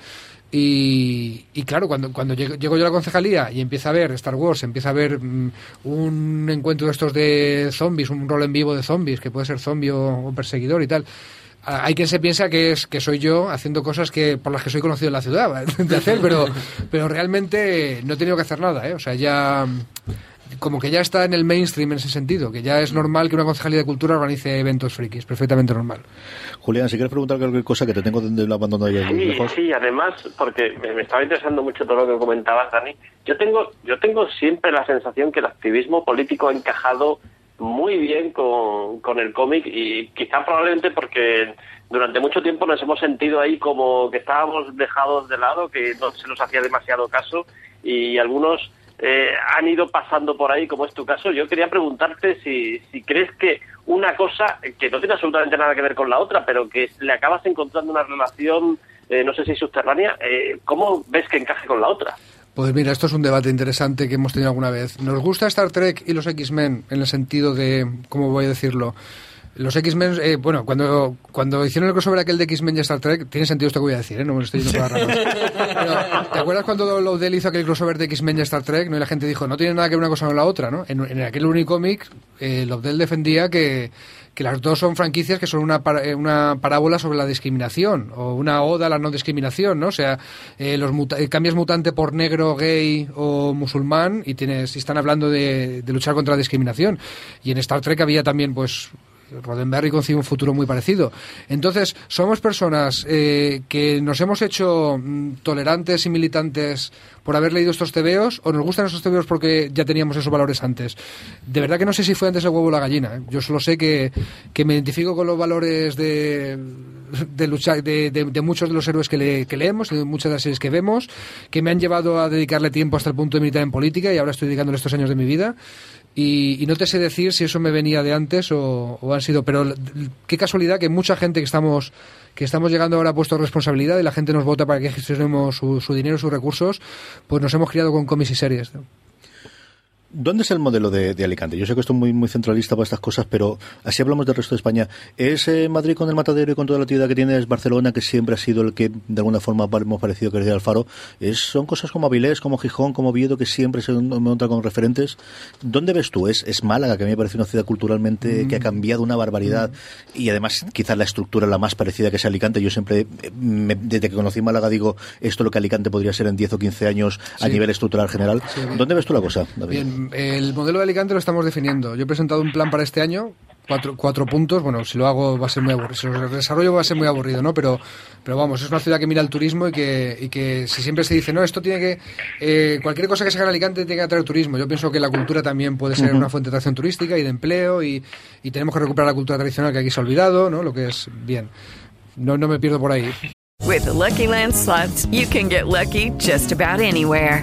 Y, y claro, cuando, cuando llego, llego yo a la concejalía y empieza a ver Star Wars, empieza a ver mm, un encuentro de estos de zombies, un rol en vivo de zombies, que puede ser zombie o, o perseguidor y tal, hay quien se piensa que es que soy yo haciendo cosas que por las que soy conocido en la ciudad (laughs) de hacer, pero, pero realmente no he tenido que hacer nada, ¿eh? O sea, ya como que ya está en el mainstream en ese sentido, que ya es normal que una concejalía de cultura organice eventos frikis, perfectamente normal. Julián, si quieres preguntar cualquier cosa que te tengo de la abandonado ya sí, lejos. Sí, además, porque me estaba interesando mucho todo lo que comentabas, Dani. Yo tengo, yo tengo siempre la sensación que el activismo político ha encajado muy bien con, con el cómic y quizá probablemente porque durante mucho tiempo nos hemos sentido ahí como que estábamos dejados de lado, que no se nos hacía demasiado caso y algunos eh, han ido pasando por ahí, como es tu caso. Yo quería preguntarte si, si crees que una cosa que no tiene absolutamente nada que ver con la otra, pero que le acabas encontrando una relación, eh, no sé si subterránea, eh, ¿cómo ves que encaje con la otra? Pues mira, esto es un debate interesante que hemos tenido alguna vez. Nos gusta Star Trek y los X-Men en el sentido de, ¿cómo voy a decirlo? Los X-Men, eh, bueno, cuando, cuando hicieron el crossover aquel de X-Men y Star Trek, tiene sentido esto que voy a decir, ¿eh? no me lo estoy diciendo por ¿Te acuerdas cuando Lobdell hizo aquel crossover de X-Men y Star Trek? ¿no? Y la gente dijo, no tiene nada que ver una cosa con la otra, ¿no? En, aquel Unicómic, eh, Lobdell defendía que, que las dos son franquicias que son una, eh, una parábola sobre la discriminación o una oda a la no discriminación, ¿no? O sea, eh, los eh, cambias mutante por negro, gay o musulmán y tienes y están hablando de, de, luchar contra la discriminación. Y en Star Trek había también, pues, Roddenberry concibe un futuro muy parecido. Entonces, somos personas eh, que nos hemos hecho mm, tolerantes y militantes por haber leído estos tebeos o nos gustan esos tebeos porque ya teníamos esos valores antes. De verdad que no sé si fue antes el huevo o la gallina. ¿eh? Yo solo sé que, que, me identifico con los valores de, de, luchar, de, de, muchos de los héroes que, le, que leemos, de muchas de las series que vemos, que me han llevado a dedicarle tiempo hasta el punto de militar en política y ahora estoy dedicándole estos años de mi vida. Y, no te sé decir si eso me venía de antes o, han sido, pero qué casualidad que mucha gente que estamos que estamos llegando ahora a puestos de responsabilidad y la gente nos vota para que gestionemos su, su dinero, sus recursos, pues nos hemos criado con cómics y series. ¿Dónde es el modelo de, Alicante? Yo sé que esto es muy, muy centralista para estas cosas, pero así hablamos del resto de España. ¿Es eh, Madrid con el matadero y con toda la actividad que tiene? ¿Es Barcelona, que siempre ha sido el que de alguna forma hemos parecido que es de Alfaro? ¿Es, ¿Son cosas como Avilés, como Gijón, como Viedo, que siempre se encuentran con referentes? ¿Dónde ves tú? ¿Es, ¿Es Málaga, que a mí me parece una ciudad culturalmente que ha mm. cambiado una barbaridad y además quizás la estructura la más parecida que es Alicante? Yo siempre, desde que conocí Málaga, digo, esto es lo que Alicante podría ser en 10 o 15 años a nivel estructural general. ¿Dónde ves tú la cosa, David? El modelo de Alicante lo estamos definiendo. Yo he presentado un plan para este año, cuatro, cuatro puntos. Bueno, si lo hago va a ser muy aburrido, si lo desarrollo va a ser muy aburrido, ¿no? Pero, pero vamos, es una ciudad que mira el turismo y que, y que si siempre se dice, no, esto tiene que. Eh, cualquier cosa que se haga en Alicante tiene que atraer turismo. Yo pienso que la cultura también puede ser una fuente de atracción turística y de empleo y, y tenemos que recuperar la cultura tradicional que aquí se ha olvidado, ¿no? Lo que es bien. No, no me pierdo por ahí. With the Lucky Land slots, you can get lucky just about anywhere.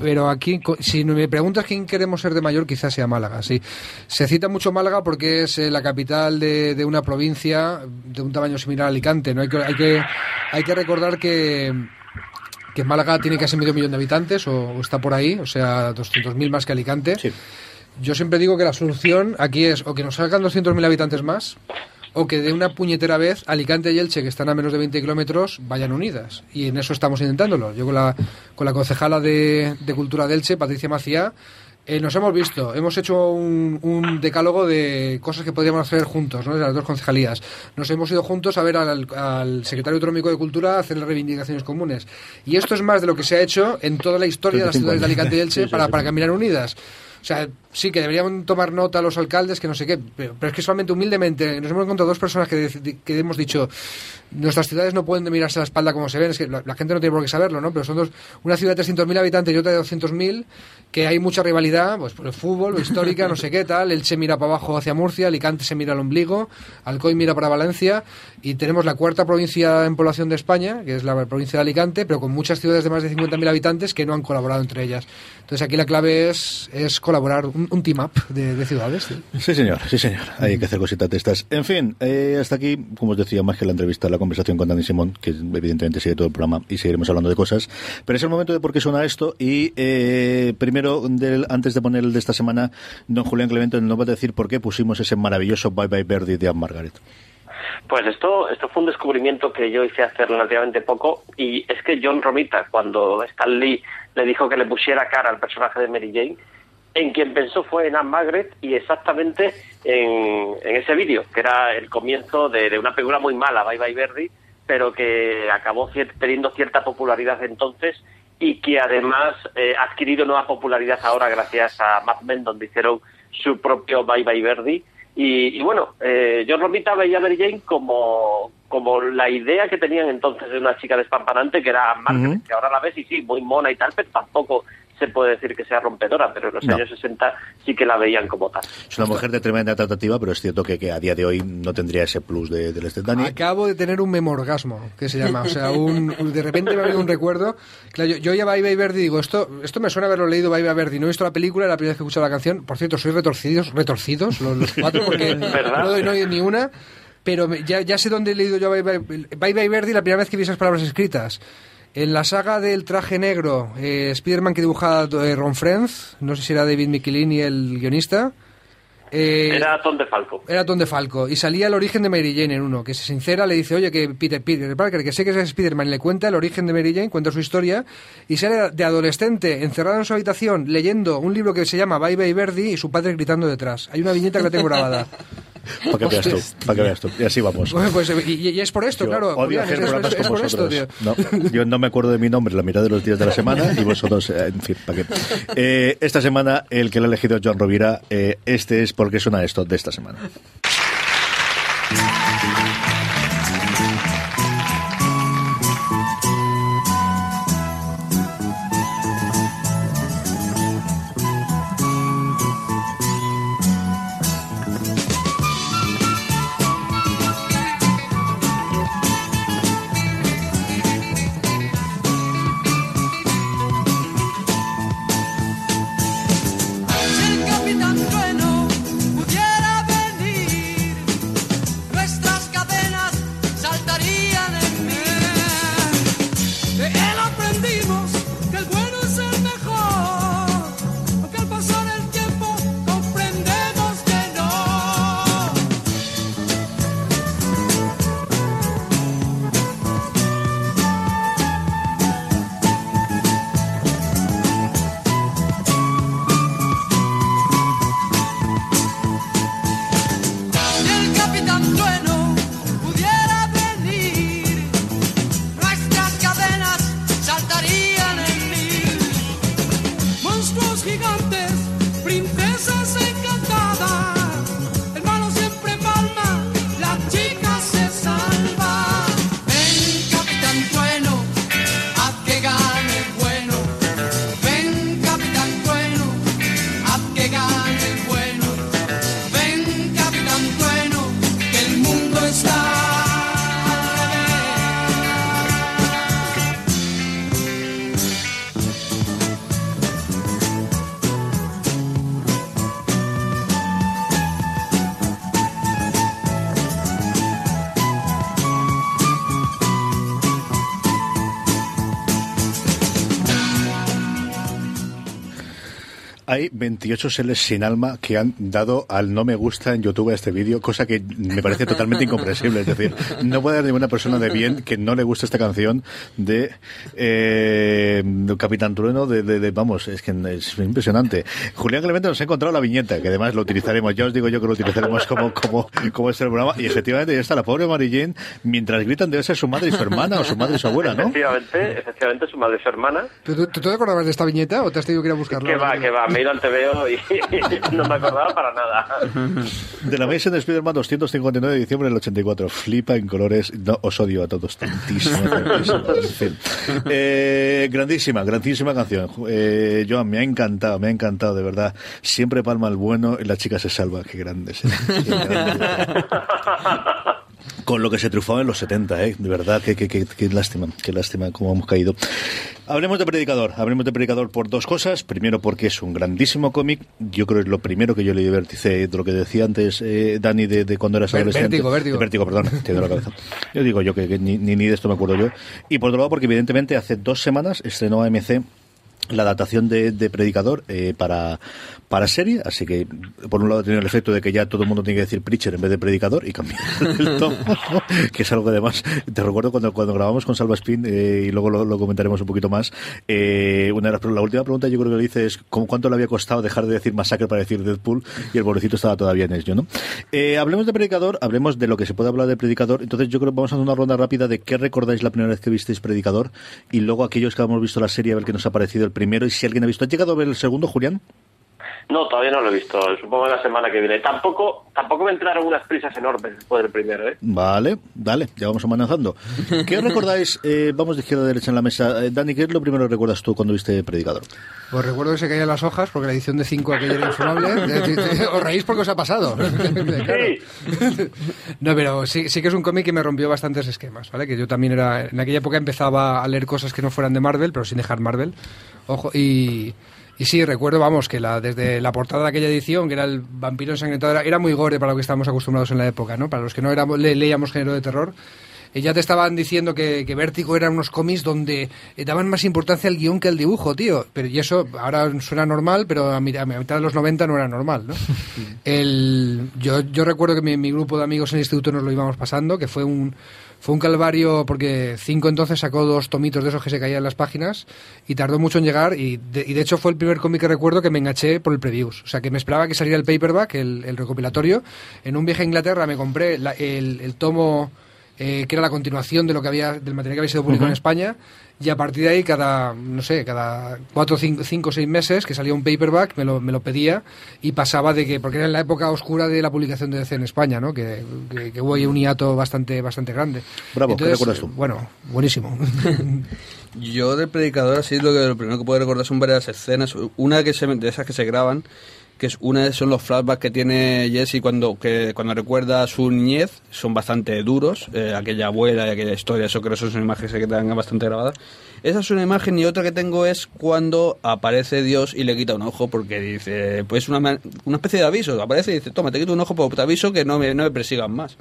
Pero aquí, si me preguntas quién queremos ser de mayor, quizás sea Málaga, sí. Se cita mucho Málaga porque es eh, la capital de, de, una provincia de un tamaño similar a Alicante, ¿no? Hay que, hay que, hay que recordar que, que Málaga tiene casi medio millón de habitantes, o, está por ahí, o sea, 200.000 más que Alicante. Yo siempre digo que la solución aquí es o que nos salgan 200.000 habitantes más, o que de una puñetera vez Alicante y Elche, que están a menos de 20 kilómetros, vayan unidas. Y en eso estamos intentándolo. Yo con la, con la concejala de, de Cultura de Elche, Patricia Macía, eh, nos hemos visto, hemos hecho un, un, decálogo de cosas que podríamos hacer juntos, ¿no? de las dos concejalías. Nos hemos ido juntos a ver al, al secretario autonómico de Cultura hacer las reivindicaciones comunes. Y esto es más de lo que se ha hecho en toda la historia de las ciudades de Alicante y Elche para, para caminar unidas. O sea, sí que deberían tomar nota los alcaldes, que no sé qué, pero, es que solamente humildemente nos hemos encontrado dos personas que, que, hemos dicho nuestras ciudades no pueden mirarse a la espalda como se ven, es que la, gente no tiene por qué saberlo, ¿no? Pero son dos, una ciudad de 300.000 habitantes y otra de 200.000, que hay mucha rivalidad, pues por el fútbol, histórica, no sé qué tal, Elche mira para abajo hacia Murcia, Alicante se mira al ombligo, Alcoy mira para Valencia y tenemos la cuarta provincia en población de España, que es la provincia de Alicante, pero con muchas ciudades de más de 50.000 habitantes que no han colaborado entre ellas. Entonces aquí la clave es, es colaborar un, un team up de, de ciudades. sí. Sí, señor, sí, señor. Hay que hacer cositas de estas. En fin, eh, hasta aquí, como os decía, más que la entrevista, la conversación con Dani Simón, que evidentemente sigue todo el programa y seguiremos hablando de cosas. Pero es el momento de por qué suena esto. Y eh, primero, del- antes de poner el de esta semana, don Julián Clemente nos va a decir por qué pusimos ese maravilloso Bye Bye Birdie de Anne Margaret. Pues esto, esto fue un descubrimiento que yo hice hace relativamente poco y es que John Romita, cuando Stan Lee le dijo que le pusiera cara al personaje de Mary Jane, en quien pensó fue en Anne Margaret y exactamente en, en ese vídeo, que era el comienzo de, de una película muy mala, Bye Bye Birdie, pero que acabó cier- teniendo cierta popularidad entonces y que además eh, ha adquirido nueva popularidad ahora gracias a Mad Men, donde hicieron su propio Bye Bye Birdie. Y, y bueno, eh, John Romita veía a Mary Jane como, como la idea que tenían entonces de una chica despampanante, que era Anne Margaret, que ahora la ves y sí, muy mona y tal, pero tampoco se puede decir que sea rompedora, pero en los No. años 60 sí que la veían como tal. Es una mujer de tremenda tratativa, pero es cierto que, que a día de hoy no tendría ese plus de, del este Dani. Acabo de tener un memorgasmo, que se llama. O sea, un, de repente me ha venido un recuerdo. Claro, yo, yo ya Bye Bye Verdi digo, esto, esto me suena haberlo leído Bye Verdi. No he visto la película, era la primera vez que he escuchado la canción. Por cierto, soy retorcidos, retorcidos los, los cuatro, porque (laughs) ¿Verdad? no doy no doy ni una. Pero ya, ya sé dónde he leído yo Bye Bye Verdi la primera vez que vi esas palabras escritas. En la saga del traje negro, eh, Spider-Man que dibujaba eh, Ron Frenz, no sé si era David Michelini el guionista. Eh, Era Tom de Falco. era Tom de Falco y salía el origen de Mary Jane en uno, que se sincera, le dice, oye, que Peter, Peter Parker, que sé que es Spider-Man, le cuenta el origen de Mary Jane, cuenta su historia, y sale de adolescente encerrado en su habitación leyendo un libro que se llama Bye Bye Verdi y su padre gritando detrás. Hay una viñeta que la tengo grabada. (laughs) Para que veas tú, para que veas tú. Y así vamos. Bueno, pues, y, y es por esto, Yo claro. odio hacer es, es- programas es por esto, vosotros. tío. No, yo no me acuerdo de mi nombre la mitad de los días de la semana y vosotros, eh, en fin, ¿para qué? Eh, esta semana, el que lo ha elegido John Rovira, eh, este es porque suena esto de esta semana. Hay 28 seres sin alma que han dado al no me gusta en YouTube a este vídeo, cosa que me parece totalmente incomprensible. Es decir, no puede haber ninguna persona de bien que no le guste esta canción de eh, Capitán Trueno, de, de- de- vamos, es que es impresionante. Julián Clemente nos ha encontrado la viñeta, que además lo utilizaremos, ya os digo yo que lo utilizaremos como, como, como este programa, y efectivamente ya está la pobre Mary Jane, mientras gritan debe ser su madre y su hermana, o su madre y su abuela, ¿no? Efectivamente, efectivamente, su madre y su hermana. ¿Pero ¿Tú, tú te acordabas de esta viñeta o te has tenido que ir a buscarla? Que va, que va, me ido al TVO y (laughs) no me acordaba para nada. De la Amazing Spider-Man 259 de diciembre del 84. Flipa en colores. No, os odio a todos tantísimo. tantísimo. (laughs) En fin. Eh, grandísima, grandísima canción. Eh, Joan, me ha encantado, me ha encantado, de verdad. Siempre palma el bueno y la chica se salva. Qué grande. Qué (laughs) grande. Con lo que se triunfaba en los 70, ¿eh? De verdad, qué, qué, qué, qué lástima, qué lástima cómo hemos caído. Hablemos de Predicador, hablemos de Predicador por dos cosas. Primero, porque es un grandísimo cómic. Yo creo que es lo primero que yo leí de Vértice, de lo que decía antes eh, Dani de, de cuando eras adolescente. Vértigo, Vértigo. De Vértigo, perdón, te doy la cabeza. Yo digo yo que, que ni, ni, ni de esto me acuerdo yo. Y por otro lado, porque evidentemente hace dos semanas estrenó AMC la adaptación de, de Predicador eh, para, para serie, así que por un lado ha tenido el efecto de que ya todo el mundo tiene que decir Preacher en vez de Predicador y cambiar (laughs) el tono, (laughs) que es algo que además te recuerdo cuando, cuando grabamos con Salva Spin eh, y luego lo, comentaremos un poquito más. Eh, una de las, la última pregunta yo creo que le hice es ¿cómo, ¿cuánto le había costado dejar de decir Masacre para decir Deadpool? Y el pobrecito estaba todavía en ello, ¿no? Eh, hablemos de Predicador, hablemos de lo que se puede hablar de Predicador. Entonces yo creo que vamos a hacer una ronda rápida de qué recordáis la primera vez que visteis Predicador y luego aquellos que hemos visto la serie a ver qué nos ha parecido el primero y si alguien ha visto. ¿Has llegado a ver el segundo, Julián? No, todavía no lo he visto. Supongo la semana que viene. Tampoco, tampoco me entraron unas prisas enormes después del primero, ¿eh? Vale, dale, ya vamos avanzando. (laughs) ¿Qué recordáis? Eh, vamos de izquierda a derecha en la mesa. Eh, Dani, ¿qué es lo primero que recuerdas tú cuando viste Predicador? Pues recuerdo que se caían las hojas porque la edición de 5 aquella era infumable. (laughs) Os reís porque os ha pasado. (laughs) Claro. No, pero sí, sí que es un cómic que me rompió bastantes esquemas, ¿vale? Que yo también era... En aquella época empezaba a leer cosas que no fueran de Marvel, pero sin dejar Marvel. Ojo, y... Y sí, recuerdo, vamos, que la, desde la portada de aquella edición, que era el vampiro ensangrentado, era, era muy gore para lo que estábamos acostumbrados en la época, ¿no? Para los que no éramos, le- leíamos género de terror. Eh, ya te estaban diciendo que, que Vértigo eran unos cómics donde eh, daban más importancia al guion que al dibujo, tío. Pero y eso ahora suena normal, pero a, mi- a mitad de los 90 no era normal, ¿no? (laughs) El, yo, yo recuerdo que mi, mi grupo de amigos en el instituto nos lo íbamos pasando, que fue un, fue un calvario porque Cinco entonces sacó dos tomitos de esos que se caían en las páginas y tardó mucho en llegar y de, y de hecho fue el primer cómic que recuerdo que me enganché por el previews. O sea, que me esperaba que saliera el paperback, el, el recopilatorio. En un viaje a Inglaterra me compré la- el, el tomo eh, que era la continuación de lo que había del material que había sido publicado en España y a partir de ahí cada no sé cada cuatro cinco, cinco seis meses que salía un paperback me lo, me lo pedía y pasaba de que porque era en la época oscura de la publicación de DC en España no que, que, que hubo ahí un hiato bastante bastante grande Bravo, ¿qué recuerdas tú? bueno buenísimo (laughs) Yo del predicador así lo que lo primero que puedo recordar son varias escenas. Una que se, de esas que se graban, que es una son los flashbacks que tiene Jesse cuando que cuando recuerda su niñez, son bastante duros, eh, aquella abuela y aquella historia, eso creo que son imágenes que quedan bastante grabadas. Esa es una imagen y otra que tengo es cuando aparece Dios y le quita un ojo porque dice, pues una, una especie de aviso, aparece y dice, toma, te quito un ojo, pero te aviso que no me, no me persigan más.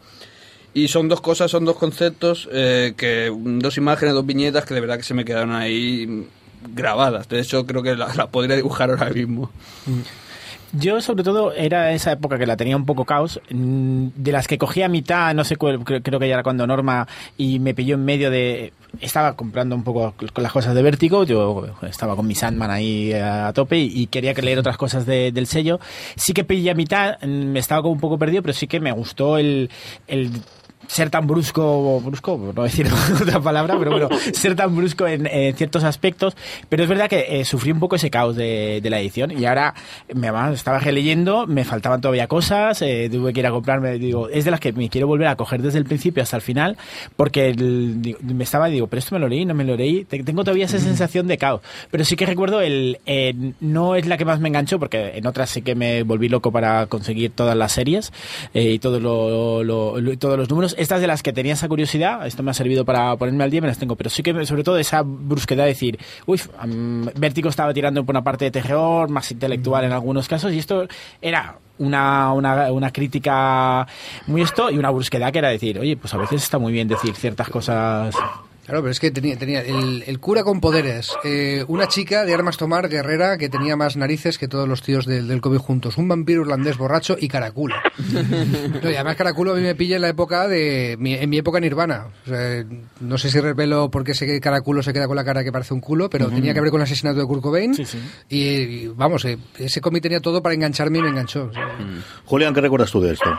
Y son dos cosas, son dos conceptos, eh, que dos imágenes, dos viñetas que de verdad que se me quedaron ahí mm, grabadas. De hecho, creo que (laughs) las la podría dibujar ahora mismo. Yo, sobre todo, era esa época que la tenía un poco caos, mm, de las que cogía a mitad, no sé cuál, creo, que ya era cuando Norma, y me pilló en medio de. Estaba comprando un poco con las cosas de Vértigo, yo estaba con mi Sandman ahí a tope y, quería que leer otras cosas de- del sello. Sí que pillé a mitad, mm, me estaba como un poco perdido, pero sí que me gustó el. el ser tan brusco, brusco, por no decir (laughs) otra palabra, pero bueno, (laughs) ser tan brusco en, en ciertos aspectos. Pero es verdad que eh, sufrí un poco ese caos de, de la edición y ahora me estaba releyendo, me faltaban todavía cosas, eh, tuve que ir a comprarme, digo, es de las que me quiero volver a coger desde el principio hasta el final, porque el- digo, me estaba, digo, pero esto me lo leí, no me lo leí, Te- tengo todavía esa sensación de caos. Pero sí que recuerdo el, eh, no es la que más me enganchó, porque en otras sí que me volví loco para conseguir todas las series eh, y todos lo- lo- lo- todos los números. Estas de las que tenía esa curiosidad, esto me ha servido para ponerme al día, me las tengo, pero sí que sobre todo esa brusquedad de decir, uy, am, Vértigo estaba tirando por una parte de terror, más intelectual en algunos casos, y esto era una, una, una crítica muy esto y una brusquedad que era decir, oye, pues a veces está muy bien decir ciertas cosas. Claro, pero es que tenía, tenía el, el cura con poderes, eh, una chica de armas tomar, guerrera, que tenía más narices que todos los tíos del, del COVID juntos, un vampiro irlandés borracho y Caraculo. (laughs) No, y además Caraculo a mí me pilla en la época de... mi- en mi época Nirvana. O sea, no sé si revelo por qué sé Caraculo se queda con la cara que parece un culo, pero tenía que ver con el asesinato de Kurt Cobain. Y, y, vamos, eh, ese cómic tenía todo para engancharme y me enganchó. O sea, Julián, ¿qué recuerdas tú de esto?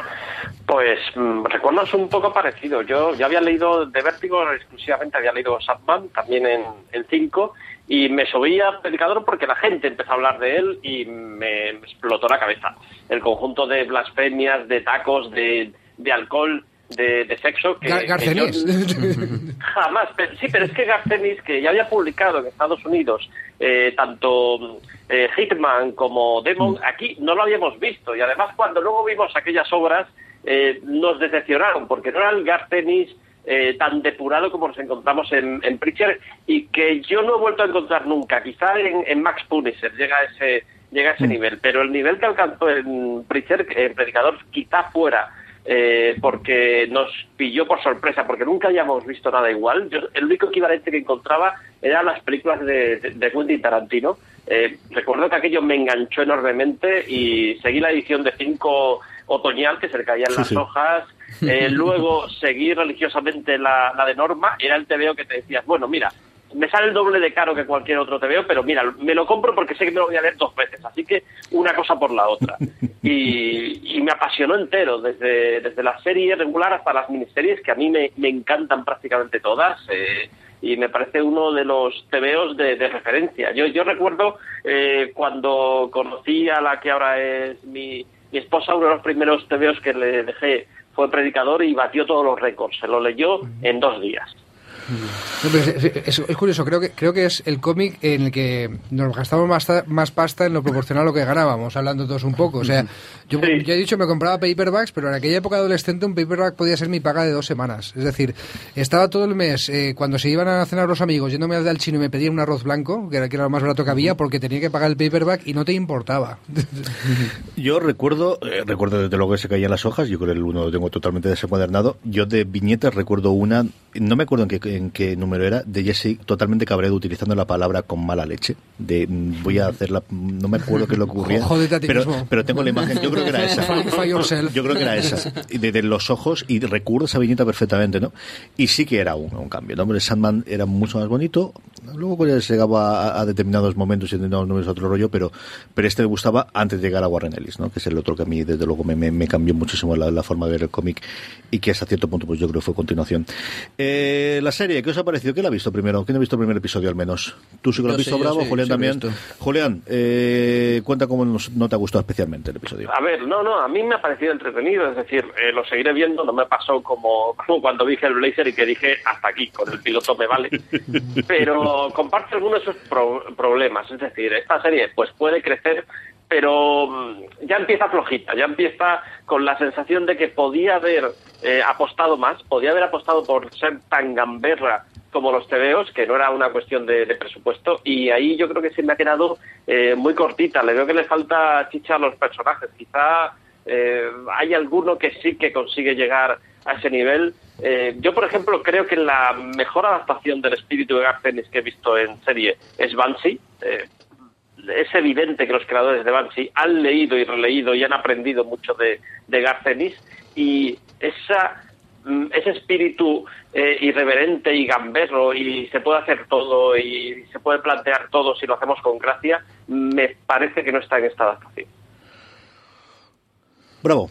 Pues mm, recuerdos un poco parecido. Yo ya había leído de Vértigo exclusivamente, había leído Sandman también en, en cinco y me subí a Predicador porque la gente empezó a hablar de él y me, explotó la cabeza. El conjunto de blasfemias, de tacos, de, de alcohol, de, de sexo. Que, Gar- Garcenis. (laughs) Jamás, pero- sí, pero es que Garcenis, que ya había publicado en Estados Unidos eh, tanto eh, Hitman como Demon, aquí no lo habíamos visto. Y además, cuando luego vimos aquellas obras, eh, nos decepcionaron, porque no era el Gartenis eh, tan depurado como nos encontramos en, en Preacher y que yo no he vuelto a encontrar nunca. Quizá en, en Max Punisher llega a ese, llega a ese nivel, pero el nivel que alcanzó en Preacher, en Predicador, quizá fuera. eh, porque nos pilló por sorpresa, porque nunca habíamos visto nada igual. Yo, el único equivalente que encontraba eran las películas de, de, de Quentin Tarantino. Eh, recuerdo que aquello me enganchó enormemente y seguí la edición de 5 otoñal, que se le caían Sí, las sí. hojas. (laughs) Eh, luego seguí religiosamente la, la de Norma, era el TVO que te decías, bueno, mira, me sale el doble de caro que cualquier otro TVO, pero mira, me lo compro porque sé que me lo voy a leer dos veces, así que una cosa por la otra. (laughs) Y, y me apasionó entero, desde, desde la serie regular hasta las miniseries, que a mí me, me encantan prácticamente todas. eh, y me parece uno de los TVOs de, de referencia. Yo, yo recuerdo eh, cuando conocí a la que ahora es mi, mi esposa, uno de los primeros TVOs que le dejé fue predicador y batió todos los récords. Se lo leyó en dos días. No, pero es, es- es curioso, creo que creo que es el cómic en el que nos gastamos más, más pasta en lo proporcional a lo que ganábamos, hablando todos un poco. O sea, yo Sí. ya he dicho, me compraba paperbacks, pero en aquella época adolescente un paperback podía ser mi paga de dos semanas. Es decir, estaba todo el mes, eh, cuando se iban a cenar los amigos, yéndome al chino y me pedían un arroz blanco, que era, que era lo más barato que había, porque tenía que pagar el paperback y no te importaba. (laughs) Yo recuerdo, eh, recuerdo desde luego que se caían las hojas, yo creo que el uno lo tengo totalmente desencuadernado. Yo de viñetas recuerdo una, no me acuerdo en qué, en qué número era, de Jesse totalmente cabreado utilizando la palabra con mala leche. De mm, voy a hacerla, no me acuerdo qué es lo que ocurría. A pero, pero tengo la imagen, yo creo que era esa. Yo creo que era esa. Y de, los ojos, y recuerdo esa viñeta perfectamente, ¿no? Y sí que era un, un cambio. El nombre de Sandman era mucho más bonito. Luego pues, llegaba a, a determinados momentos y determinados números otro rollo, pero, pero este me gustaba antes de llegar a Warren Ellis, ¿no? Que es el otro que a mí, desde luego, me, me, me cambió muchísimo la, la forma de ver el cómic y que hasta cierto punto, pues yo creo que fue continuación. Eh, la serie, ¿qué os ha parecido? ¿Quién la ha visto primero? ¿Quién ha visto el primer episodio al menos? ¿Tú sí que lo has visto, sí, Bravo? sí, Julián sí también. Julián, eh, cuenta cómo nos- no te ha gustado especialmente el episodio. A ver, no, no, a mí me ha parecido entretenido, es decir, eh, lo seguiré viendo, no me pasó como, como cuando vi Hellblazer y que dije hasta aquí, con el piloto me vale, (laughs) pero comparto algunos de esos pro- problemas, es decir, esta serie pues puede crecer, pero mm, ya empieza flojita, ya empieza con la sensación de que podía haber eh, apostado más, podía haber apostado por ser tan gamberra como los TVOs, que no era una cuestión de, presupuesto, y ahí yo creo que se me ha quedado eh, muy cortita. Le veo que le falta chicha a los personajes. Quizá eh, hay alguno que sí que consigue llegar a ese nivel. Eh, yo, por ejemplo, creo que la mejor adaptación del espíritu de Garcenis que he visto en serie es Banshee. Es evidente que los creadores de Banshee han leído y releído y han aprendido mucho de, de Garcenis y esa mm, ese espíritu eh, irreverente y gamberro y se puede hacer todo y se puede plantear todo si lo hacemos con gracia, me parece que no está en esta adaptación. Bravo.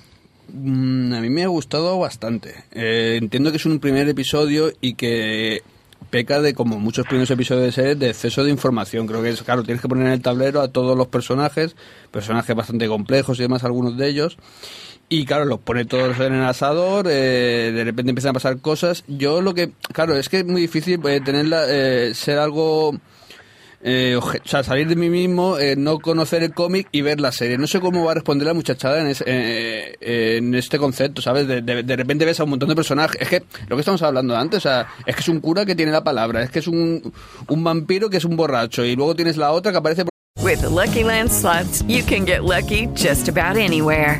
Mm, a mí me ha gustado bastante. Eh, entiendo que es un primer episodio y que peca de, como muchos primeros episodios de series, de exceso de información. Creo que es, claro, tienes que poner en el tablero a todos los personajes, personajes bastante complejos y demás, algunos de ellos. Y claro, los pone todos en el asador, eh, de repente empiezan a pasar cosas. Yo lo que, claro, es que es muy difícil eh, tenerla, eh, ser algo eh, o sea, salir de mí mismo, eh, no conocer el cómic y ver la serie. No sé cómo va a responder la muchachada en, es- eh, eh, en este concepto, ¿sabes? De, de- de repente ves a un montón de personajes. Es que lo que estamos hablando antes, o sea, es que es un cura que tiene la palabra, es que es un, un vampiro que es un borracho y luego tienes la otra que aparece por With the Lucky Land slots, you can get lucky just about anywhere.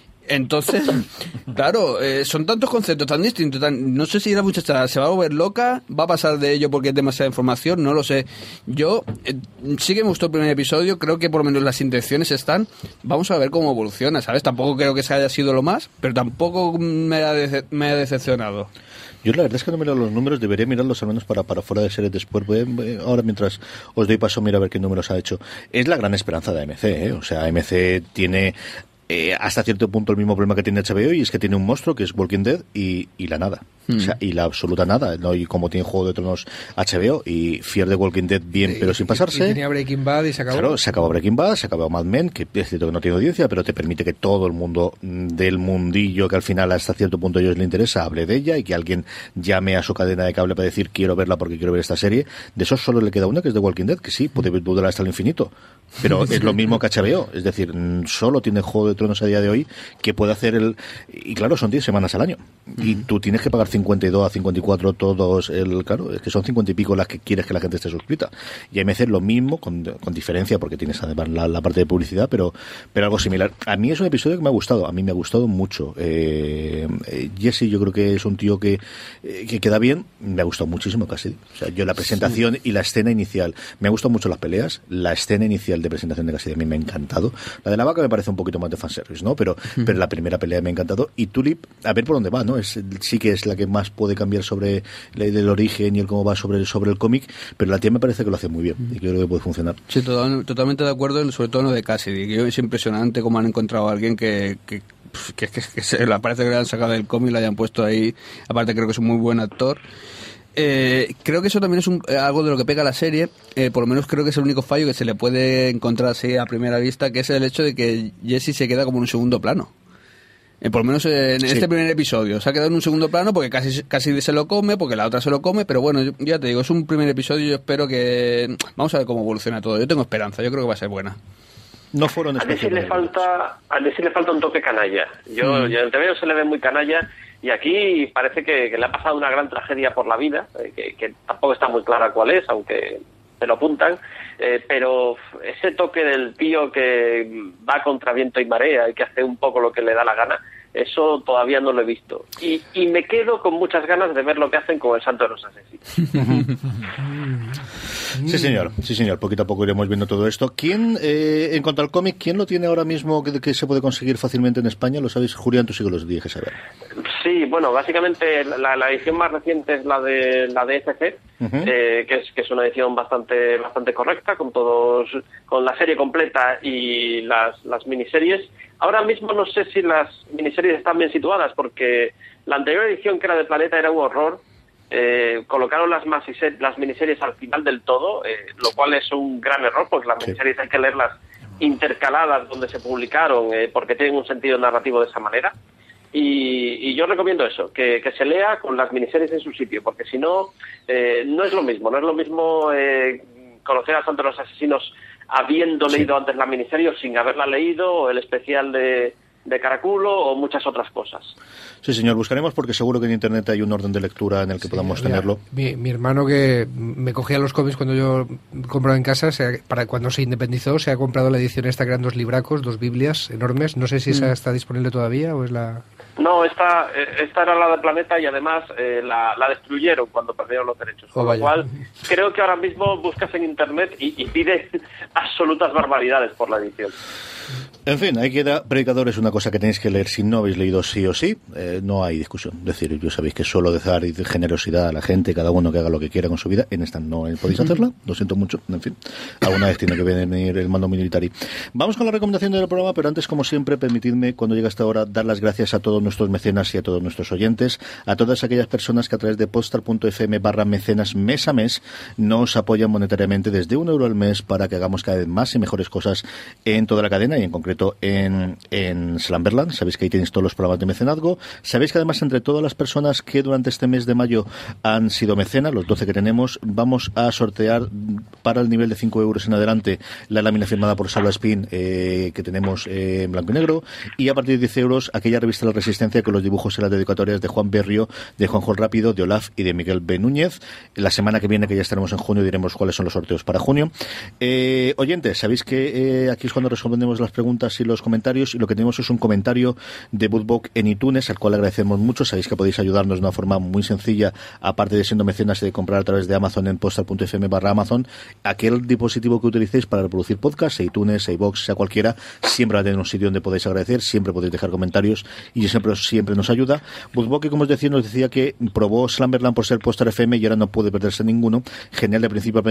Entonces, (laughs) claro, eh, son tantos conceptos tan distintos. Tan, no sé si la muchacha se va a volver loca, va a pasar de ello porque es demasiada información, no lo sé. Yo eh, sí que me gustó el primer episodio, creo que por lo menos las intenciones están. Vamos a ver cómo evoluciona, ¿sabes? Tampoco creo que se haya sido lo más, pero tampoco me ha, dece- me ha decepcionado. Yo la verdad es que no miro los números, debería mirarlos al menos para, para fuera de series después. Voy- ahora mientras os doy paso, mira a ver qué números ha hecho. Es la gran esperanza de AMC, ¿eh? O sea, AMC tiene eh, hasta cierto punto el mismo problema que tiene HBO y es que tiene un monstruo que es Walking Dead y, y la nada. O sea, y la absoluta nada. ¿no? Y como tiene Juego de Tronos HBO y Fear the Walking Dead bien, pero sin Y pasarse. tenía Breaking Bad y se acabó. Claro, se acabó Breaking Bad, se acabó Mad Men, que es cierto que no tiene audiencia, pero te permite que todo el mundo mm, del mundillo que al final hasta cierto punto a ellos les interesa hable de ella y que alguien llame a su cadena de cable para decir quiero verla porque quiero ver esta serie. De eso solo le queda una que es The Walking Dead, que sí, puede durar hasta el infinito. Pero (laughs) es lo mismo que HBO, es decir, mm, solo tiene Juego de Tronos a día de hoy que puede hacer el... Y claro, son 10 semanas al año. Y tú tienes que pagar 52 a 54 todos, el claro, es que son 50 y pico las que quieres que la gente esté suscrita. Y AMC es lo mismo, con, con diferencia, porque tienes además la, la parte de publicidad, pero, pero algo similar. A mí es un episodio que me ha gustado, a mí me ha gustado mucho. Eh, eh, Jesse yo creo que es un tío que, eh, que queda bien, me ha gustado muchísimo casi. O sea, yo la presentación y la escena inicial, me ha gustado mucho las peleas, la escena inicial de presentación de Cassidy a mí me ha encantado. La de la vaca me parece un poquito más de fanservice, ¿no? Pero, pero la primera pelea me ha encantado. Y Tulip, a ver por dónde va, ¿no? Es, sí que es la que más puede cambiar sobre la idea del origen y el cómo va sobre, sobre el cómic, pero la tía me parece que lo hace muy bien y que creo que puede funcionar. Sí, total- totalmente de acuerdo, sobre todo en lo de Cassidy, que es impresionante cómo han encontrado a alguien que, que, que, que- que se le parece que le han sacado del cómic y lo hayan puesto ahí. Aparte creo que es un muy buen actor. Eh, creo que eso también es un- eh, algo de lo que pega la serie, eh, por lo menos creo que es el único fallo que se le puede encontrar así a primera vista, que es el hecho de que Jesse se queda como en un segundo plano. Eh, por lo menos en Sí. este primer episodio. Se ha quedado en un segundo plano porque casi, casi se lo come, porque la otra se lo come, pero bueno, yo- ya te digo, es un primer episodio y yo espero que... Vamos a ver cómo evoluciona todo. Yo tengo esperanza, yo creo que va a ser buena. No fueron A Nessie le falta, a Nessie le falta un toque canalla. Yo, yo el TVO se le ve muy canalla y aquí parece que, le ha pasado una gran tragedia por la vida, eh, que, que tampoco está muy clara cuál es, aunque se lo apuntan. eh, pero ese toque del tío que va contra viento y marea y que hace un poco lo que le da la gana, eso todavía no lo he visto. Y, y me quedo con muchas ganas de ver lo que hacen con el Santo de los Asesinos. (laughs) Sí, señor, sí, señor. Poquito a poco iremos viendo todo esto. ¿Quién, eh, en cuanto al cómic, quién lo tiene ahora mismo que, que se puede conseguir fácilmente en España? Lo sabéis, Julián, tú sí que los dije saber. Sí, bueno, básicamente la, la edición más reciente es la de la de FC, Ujú. eh, que es que es una edición bastante bastante correcta con todos con la serie completa y las las miniseries. Ahora mismo no sé si las miniseries están bien situadas porque la anterior edición que era de Planeta era un horror. Eh, colocaron las, las miniseries al final del todo, eh, lo cual es un gran error porque las miniseries hay que leerlas intercaladas donde se publicaron eh, porque tienen un sentido narrativo de esa manera. Y, y yo recomiendo eso, que, que se lea con las miniseries en su sitio, porque si no, eh, no es lo mismo. No es lo mismo eh, conocer a Santo los Asesinos habiendo Sí. leído antes la miniserie o sin haberla leído, o el especial de, de Caraculo o muchas otras cosas. Sí, señor, buscaremos porque seguro que en Internet hay un orden de lectura en el que podamos Mira, tenerlo. Mi, mi hermano que me cogía los cómics cuando yo compraba en casa, se ha- para cuando se independizó, se ha comprado la edición esta que eran dos libracos, dos biblias enormes. No sé si Mm. esa está disponible todavía o es la... No, esta, eh, esta era la de Planeta y además eh, la, la destruyeron cuando perdieron los derechos. Oh, Con lo cual, creo que ahora mismo buscas en Internet y, y pides (laughs) absolutas barbaridades por la edición. En fin, ahí queda. Predicador es una cosa que tenéis que leer si no habéis leído sí o sí. Eh, no hay discusión. Es decir, yo sabéis que suelo dejar generosidad a la gente, cada uno que haga lo que quiera con su vida. En esta no podéis hacerla. Lo siento mucho. En fin, alguna vez tiene que venir el mando militar. Vamos con la recomendación del programa, pero antes, como siempre, permitidme, cuando llega esta hora, dar las gracias a todos nuestros mecenas y a todos nuestros oyentes, a todas aquellas personas que a través de postal.fm barra mecenas mes a mes nos apoyan monetariamente desde un euro al mes para que hagamos cada vez más y mejores cosas en toda la cadena en concreto en, en Slamberland. Sabéis que ahí tenéis todos los programas de mecenazgo. Sabéis que además entre todas las personas que durante este mes de mayo han sido mecenas, los 12 que tenemos, vamos a sortear para el nivel de 5 euros en adelante la lámina firmada por Salva Spin eh, que tenemos eh, en blanco y negro y a partir de 10 euros aquella revista La Resistencia con los dibujos y las dedicatorias de Juan Berrio, de Juanjo Rápido, de Olaf y de Miguel B. Núñez. La semana que viene, que ya estaremos en junio, diremos cuáles son los sorteos para junio. Eh, oyentes, sabéis que eh, aquí es cuando respondemos las preguntas y los comentarios y lo que tenemos es un comentario de Bootbook en iTunes, al cual agradecemos mucho. Sabéis que podéis ayudarnos de una forma muy sencilla, aparte de siendo mecenas y de comprar a través de Amazon en postal.fm barra Amazon. Aquel dispositivo que utilicéis para reproducir podcasts, iTunes, iBox, sea cualquiera, siempre va a tener un sitio donde podéis agradecer, siempre podéis dejar comentarios y siempre, siempre nos ayuda. Bootbook, como os decía, nos decía que probó Slamberland por ser Postar FM y ahora no puede perderse ninguno. Genial de principio a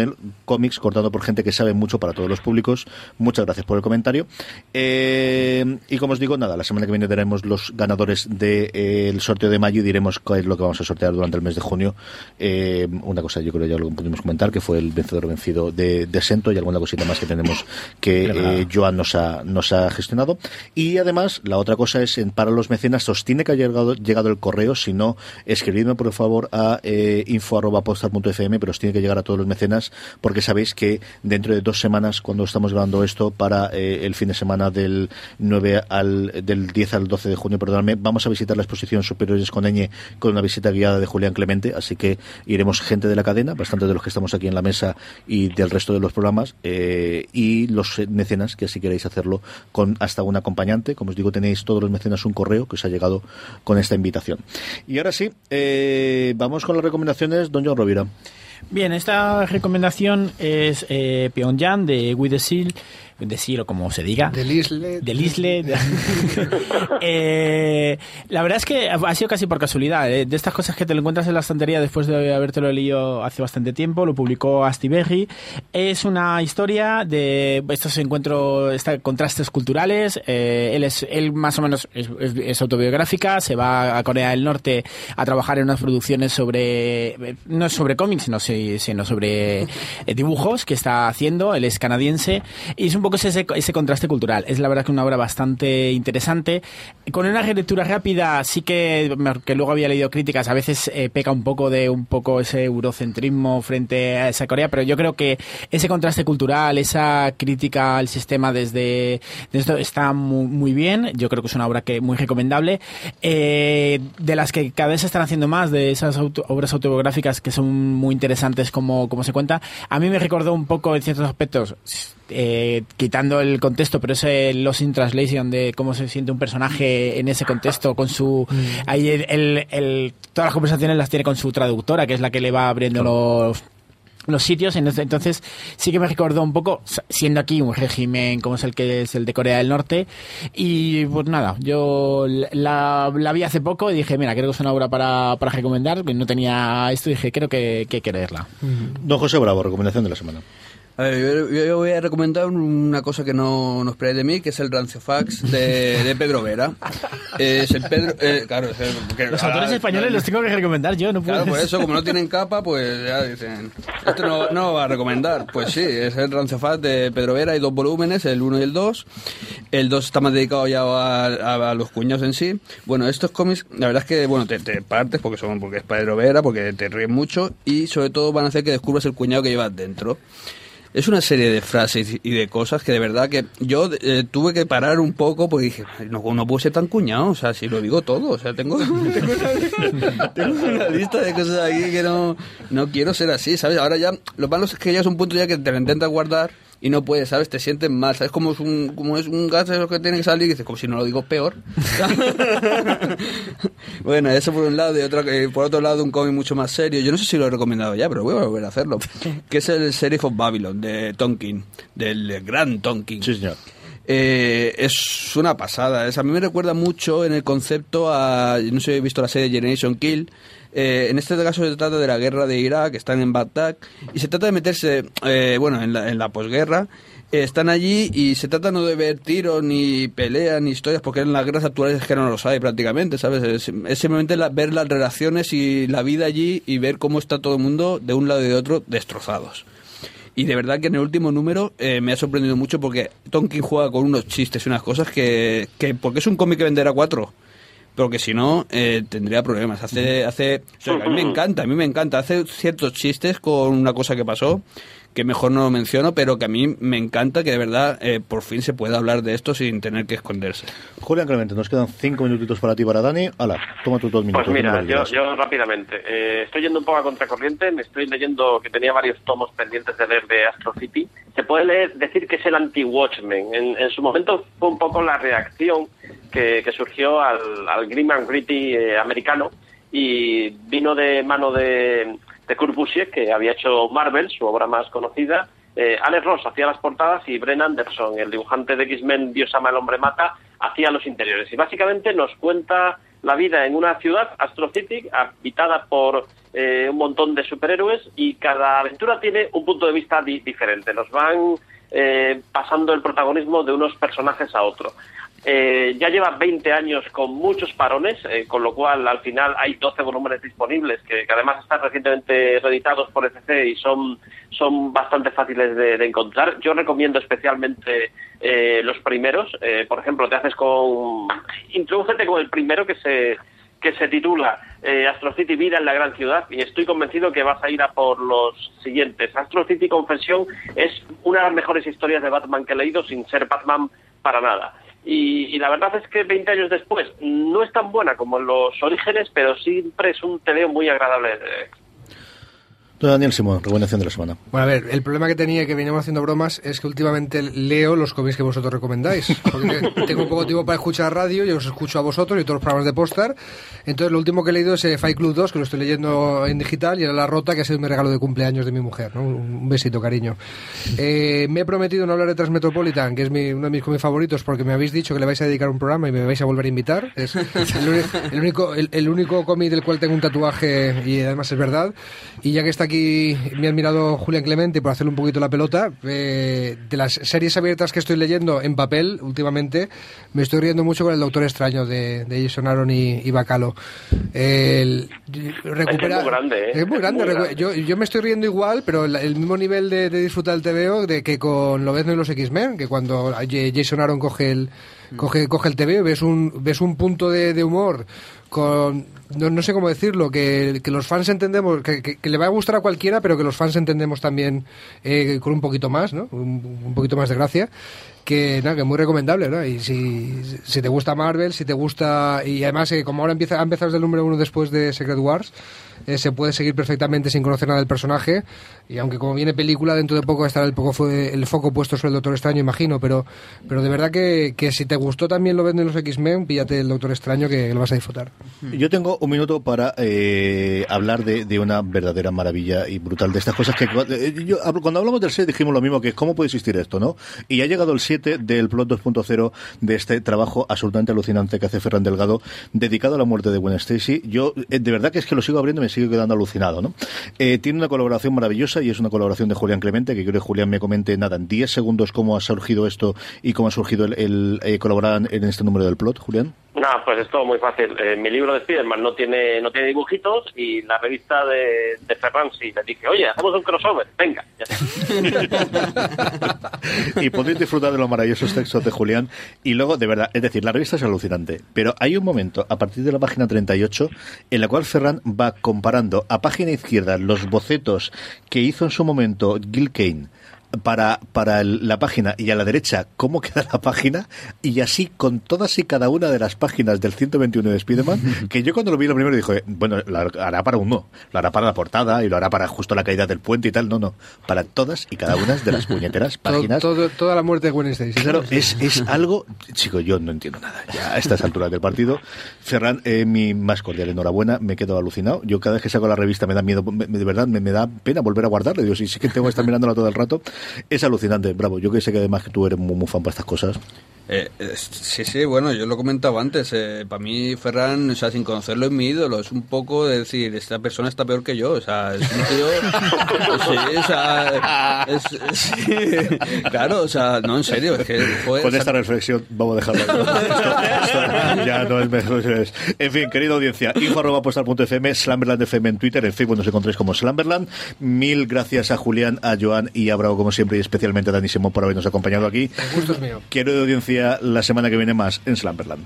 cómics cortado por gente que sabe mucho para todos los públicos. Muchas gracias por el comentario. Eh, y como os digo, nada, la semana que viene daremos los ganadores del sorteo de mayo y diremos qué es lo que vamos a sortear durante el mes de junio. Eh, una cosa, yo creo ya lo pudimos comentar, que fue el vencedor vencido de, de Sento y alguna cosita más que tenemos que eh, Joan nos ha, nos ha gestionado. Y además, la otra cosa es, en, para los mecenas, os tiene que haber llegado, llegado el correo, si no, escribidme por favor a eh, info.postar.fm, pero os tiene que llegar a todos los mecenas, porque sabéis que dentro de dos semanas, cuando estamos grabando esto, para eh, el fin de semana del 9 al, del 10 al 12 de junio, perdóname, vamos a visitar la exposición Superiores con Eñe con una visita guiada de Julián Clemente, así que iremos gente de la cadena, bastante de los que estamos aquí en la mesa y del resto de los programas, eh, y los mecenas, que si queréis hacerlo con hasta un acompañante, como os digo, tenéis todos los mecenas un correo que os ha llegado con esta invitación. Y ahora sí, eh, vamos con las recomendaciones, don John Rovira. Bien, esta recomendación es eh, Pyongyang de Seal, de Seal o como se diga. Del Isle. Del Isle. de- (laughs) Eh, la verdad es que ha sido casi por casualidad. eh, De estas cosas que te lo encuentras en la estantería después de habértelo leído hace bastante tiempo, lo publicó Asti Berry. Es una historia de estos encuentros, esta- contrastes culturales. eh, él es, él más o menos es, es- es autobiográfica. Se va a Corea del Norte a trabajar en unas producciones sobre, eh, no es sobre cómics, sino, si- sino sobre eh, dibujos que está haciendo. Él es canadiense y es un poco ese, ese contraste cultural. Es la verdad que una obra bastante interesante. Con una relectura rápida, sí que, que luego había leído críticas, a veces eh, peca un poco de un poco ese eurocentrismo frente a esa Corea, pero yo creo que ese contraste cultural, esa crítica al sistema desde, desde está muy, muy bien. Yo creo que es una obra que muy recomendable. Eh, de las que cada vez se están haciendo más, de esas auto- obras autobiográficas que son muy interesantes como, como se cuenta. A mí me recordó un poco en ciertos aspectos eh, quitando el contexto, pero ese Lost in Translation de cómo se siente un personaje en ese contexto, con su. Ahí el, el- todas las conversaciones las tiene con su traductora, que es la que le va abriendo los los sitios. Entonces, sí que me recordó un poco siendo aquí un régimen como es el que es el de Corea del Norte. Y pues nada yo la, la vi hace poco y dije mira creo que es una obra para, para recomendar que no tenía esto y dije creo que, que hay que leerla Don José Bravo, recomendación de la semana. A ver, yo, yo- voy a recomendar una cosa que no, no esperáis de mí, que es el Rancio Fax de, de Pedro Vera. Es el Pedro... eh, claro, es el- porque los ahora- autores españoles los tengo que recomendar yo no puedo Claro, por eso, como no tienen capa, pues ya dicen, este no, no va a recomendar. Pues sí, es el Rancio Fax de Pedro Vera, hay dos volúmenes, el 1 y el 2. El 2 está más dedicado ya a, a- a los cuñados en sí. Bueno, estos cómics, la verdad es que, bueno, te, te partes porque son porque es Pedro Vera, porque te ríes mucho y sobre todo van a hacer que descubras el cuñado que llevas dentro. Es una serie de frases y de cosas que de verdad que yo eh, tuve que parar un poco porque dije, no, no puedo ser tan cuñado, o sea, si lo digo todo, o sea, tengo, (laughs) tengo, una, lista de cosas aquí que no, no quiero ser así, ¿sabes? Ahora ya, lo malo es que ya es un punto ya que te lo intentas guardar y no puedes, ¿sabes? Te sientes mal, ¿sabes? Como es un, como es un gas de lo que tiene que salir y dices, como si no lo digo peor. (laughs) bueno, eso por un lado, y otra, eh, por otro lado un cómic mucho más serio, yo no sé si lo he recomendado ya, pero voy a volver a hacerlo, que es el Sheriff of Babylon de Tonkin, del gran Tonkin. Sí, señor. Eh, es una pasada. Es, a mí me recuerda mucho en el concepto a. No sé si habéis visto la serie Generation Kill. Eh, en este caso se trata de la guerra de Irak, están en Bagdad. Y se trata de meterse, eh, bueno, en la, posguerra. eh, están allí y se trata no de ver tiros, ni peleas, ni historias, porque en las guerras actuales es que no los hay prácticamente, ¿sabes? Es, simplemente ver las relaciones y la vida allí y ver cómo está todo el mundo de un lado y de otro destrozados. Y de verdad que en el último número me ha sorprendido mucho porque Tonkin juega con unos chistes y unas cosas que, que porque es un cómic que venderá cuatro, pero que si no eh, tendría problemas. Hace, hace, o sea, a mí me (laughs) encanta, a mí me encanta. Hace ciertos chistes con una cosa que pasó que mejor no lo menciono, pero que a mí me encanta que de verdad eh, por fin se pueda hablar de esto sin tener que esconderse. Julián Clemente, nos quedan cinco minutitos para ti, para Dani. Hala, toma tus dos minutos. Pues mira, yo, rápidamente. eh, estoy yendo un poco a contracorriente. Me estoy leyendo que tenía varios tomos pendientes de leer de Astro City. Se puede leer, decir que es el anti-Watchmen. En, en su momento fue un poco la reacción que, que surgió al, al Grim and Gritty eh, americano y vino de mano de, de Kurt Busiek, que había hecho Marvel, su obra más conocida. Eh, Alex Ross hacía las portadas y Bren Anderson, el dibujante de X-Men Dios ama, el hombre mata, hacía los interiores. Y básicamente nos cuenta la vida en una ciudad, Astro City, habitada por eh, un montón de superhéroes y cada aventura tiene un punto de vista di- diferente. Nos van eh, pasando el protagonismo de unos personajes a otro. Eh, ya lleva 20 años con muchos parones, eh, con lo cual al final hay 12 volúmenes disponibles que, además están recientemente reeditados por ECC y son, son bastante fáciles de, de encontrar. Yo recomiendo especialmente eh, los primeros. Eh, por ejemplo, te haces con. Introdúcete con el primero que se que se titula eh, Astro City Vida en la Gran Ciudad y estoy convencido que vas a ir a por los siguientes. Astro City Confesión es una de las mejores historias de Batman que he leído sin ser Batman para nada. Y, y la verdad es que 20 años después no es tan buena como en los orígenes, pero siempre es un teleo muy agradable. de- Don Daniel Simón, recomendación de la semana. Bueno, a ver, el problema que tenía que veníamos haciendo bromas es que últimamente leo los cómics que vosotros recomendáis. Porque (laughs) tengo poco tiempo para escuchar radio, yo os escucho a vosotros y todos los programas de Postar. Entonces, lo último que he leído es eh, Fight Club 2, que lo estoy leyendo en digital, y era La Rota, que ha sido mi regalo de cumpleaños de mi mujer. ¿no? Un besito, cariño. Eh, me he prometido no hablar de Transmetropolitan, que es mi- uno de mis cómics favoritos, porque me habéis dicho que le vais a dedicar un programa y me vais a volver a invitar. Es el, el único, el, el único cómic del cual tengo un tatuaje y además es verdad. Y ya que está aquí mi admirado Julián Clemente, por hacerle un poquito la pelota, eh, de las series abiertas que estoy leyendo en papel últimamente, me estoy riendo mucho con el Doctor Extraño de, de Jason Aaron y, y Bacalo. El- recupera, Es muy grande, ¿eh? Es muy Es grande. muy recu- grande. Yo, yo me estoy riendo igual, pero el, el mismo nivel de, de disfrutar el TVO de que con Lobezno y los X-Men, que cuando Jason Aaron coge el, coge, coge el TVO, ves un, ves un punto de, de humor con no, no sé cómo decirlo que, que los fans entendemos que, que- le va a gustar a cualquiera pero que los fans entendemos también eh, con un poquito más no un, poquito más de gracia que nada que muy recomendable ¿no? y si, si te gusta Marvel si te gusta y además eh, como ahora empieza ha empezado el número uno después de Secret Wars eh, se puede seguir perfectamente sin conocer nada del personaje y aunque como viene película dentro de poco estará el, poco fue el foco puesto sobre el Doctor Extraño imagino pero pero de verdad que, que si te gustó también lo venden los X-Men píllate el Doctor Extraño que lo vas a disfrutar Yo tengo un minuto para eh, hablar de, de una verdadera maravilla y brutal de estas cosas que eh, yo, cuando hablamos del 6 dijimos lo mismo que cómo puede existir esto, ¿no? Y ha llegado el 7 del plot 2.0 de este trabajo absolutamente alucinante que hace Ferran Delgado dedicado a la muerte de Gwen Stacy. Yo eh, de verdad que es que lo sigo abriendo sigue quedando alucinado, ¿no? Eh, tiene una colaboración maravillosa y es una colaboración de Julián Clemente que quiero que Julián me comente nada en 10 segundos cómo ha surgido esto y cómo ha surgido el, el, eh, colaborar en este número del plot, Julián. Nada, pues es todo muy fácil. Eh, mi libro de Spiderman no tiene, no tiene dibujitos y la revista de, Ferran sí. Le dije, oye, hacemos un crossover, venga. (laughs) Y podéis disfrutar de los maravillosos textos de Julián. Y luego, de verdad, es decir, la revista es alucinante. Pero hay un momento, a partir de la página 38, en la cual Ferran va comparando a página izquierda los bocetos que hizo en su momento Gil Kane para, para el- la página y a la derecha cómo queda la página y así con todas y cada una de las páginas del 121 de Spiderman (laughs) que yo cuando lo vi lo primero dije bueno lo hará para uno lo hará para la portada y lo hará para justo la caída del puente y tal no no para todas y cada una de las (laughs) puñeteras Todo- páginas todo- toda la muerte de Gwen Stacy Claro, es, es (laughs) algo, chico, yo no entiendo nada. Ya a estas alturas del partido, Ferran, eh, mi más cordial enhorabuena, me quedo alucinado. Yo cada vez que saco la revista me da miedo, me- de verdad, me, me da pena volver a guardarla. Digo, sí, sí que tengo que estar mirándola todo el rato. Es alucinante, bravo. Yo que sé que además que tú eres muy, muy fan para estas cosas. Eh, eh, sí, sí, bueno, yo lo comentaba antes. eh, para mí, Ferran, o sea, sin conocerlo, es mi ídolo. Es un poco de decir, esta persona está peor que yo. O sea, es un tío. (laughs) sí, o sea. es- sí, claro, o sea, no, en serio. Es que, joder, Con o sea, esta reflexión vamos a dejarlo. ahí, ¿no? Esto- esto ya no es mejor. es- En fin, querida audiencia, info arroba postal.fm, Slamberland FM en Twitter, en Facebook nos encontréis como Slamberland. Mil gracias a Julián, a Joan y a Bravo como siempre y especialmente a Dani Simón por habernos acompañado aquí. el gusto es mío Quiero de la semana que viene más en Slamberland.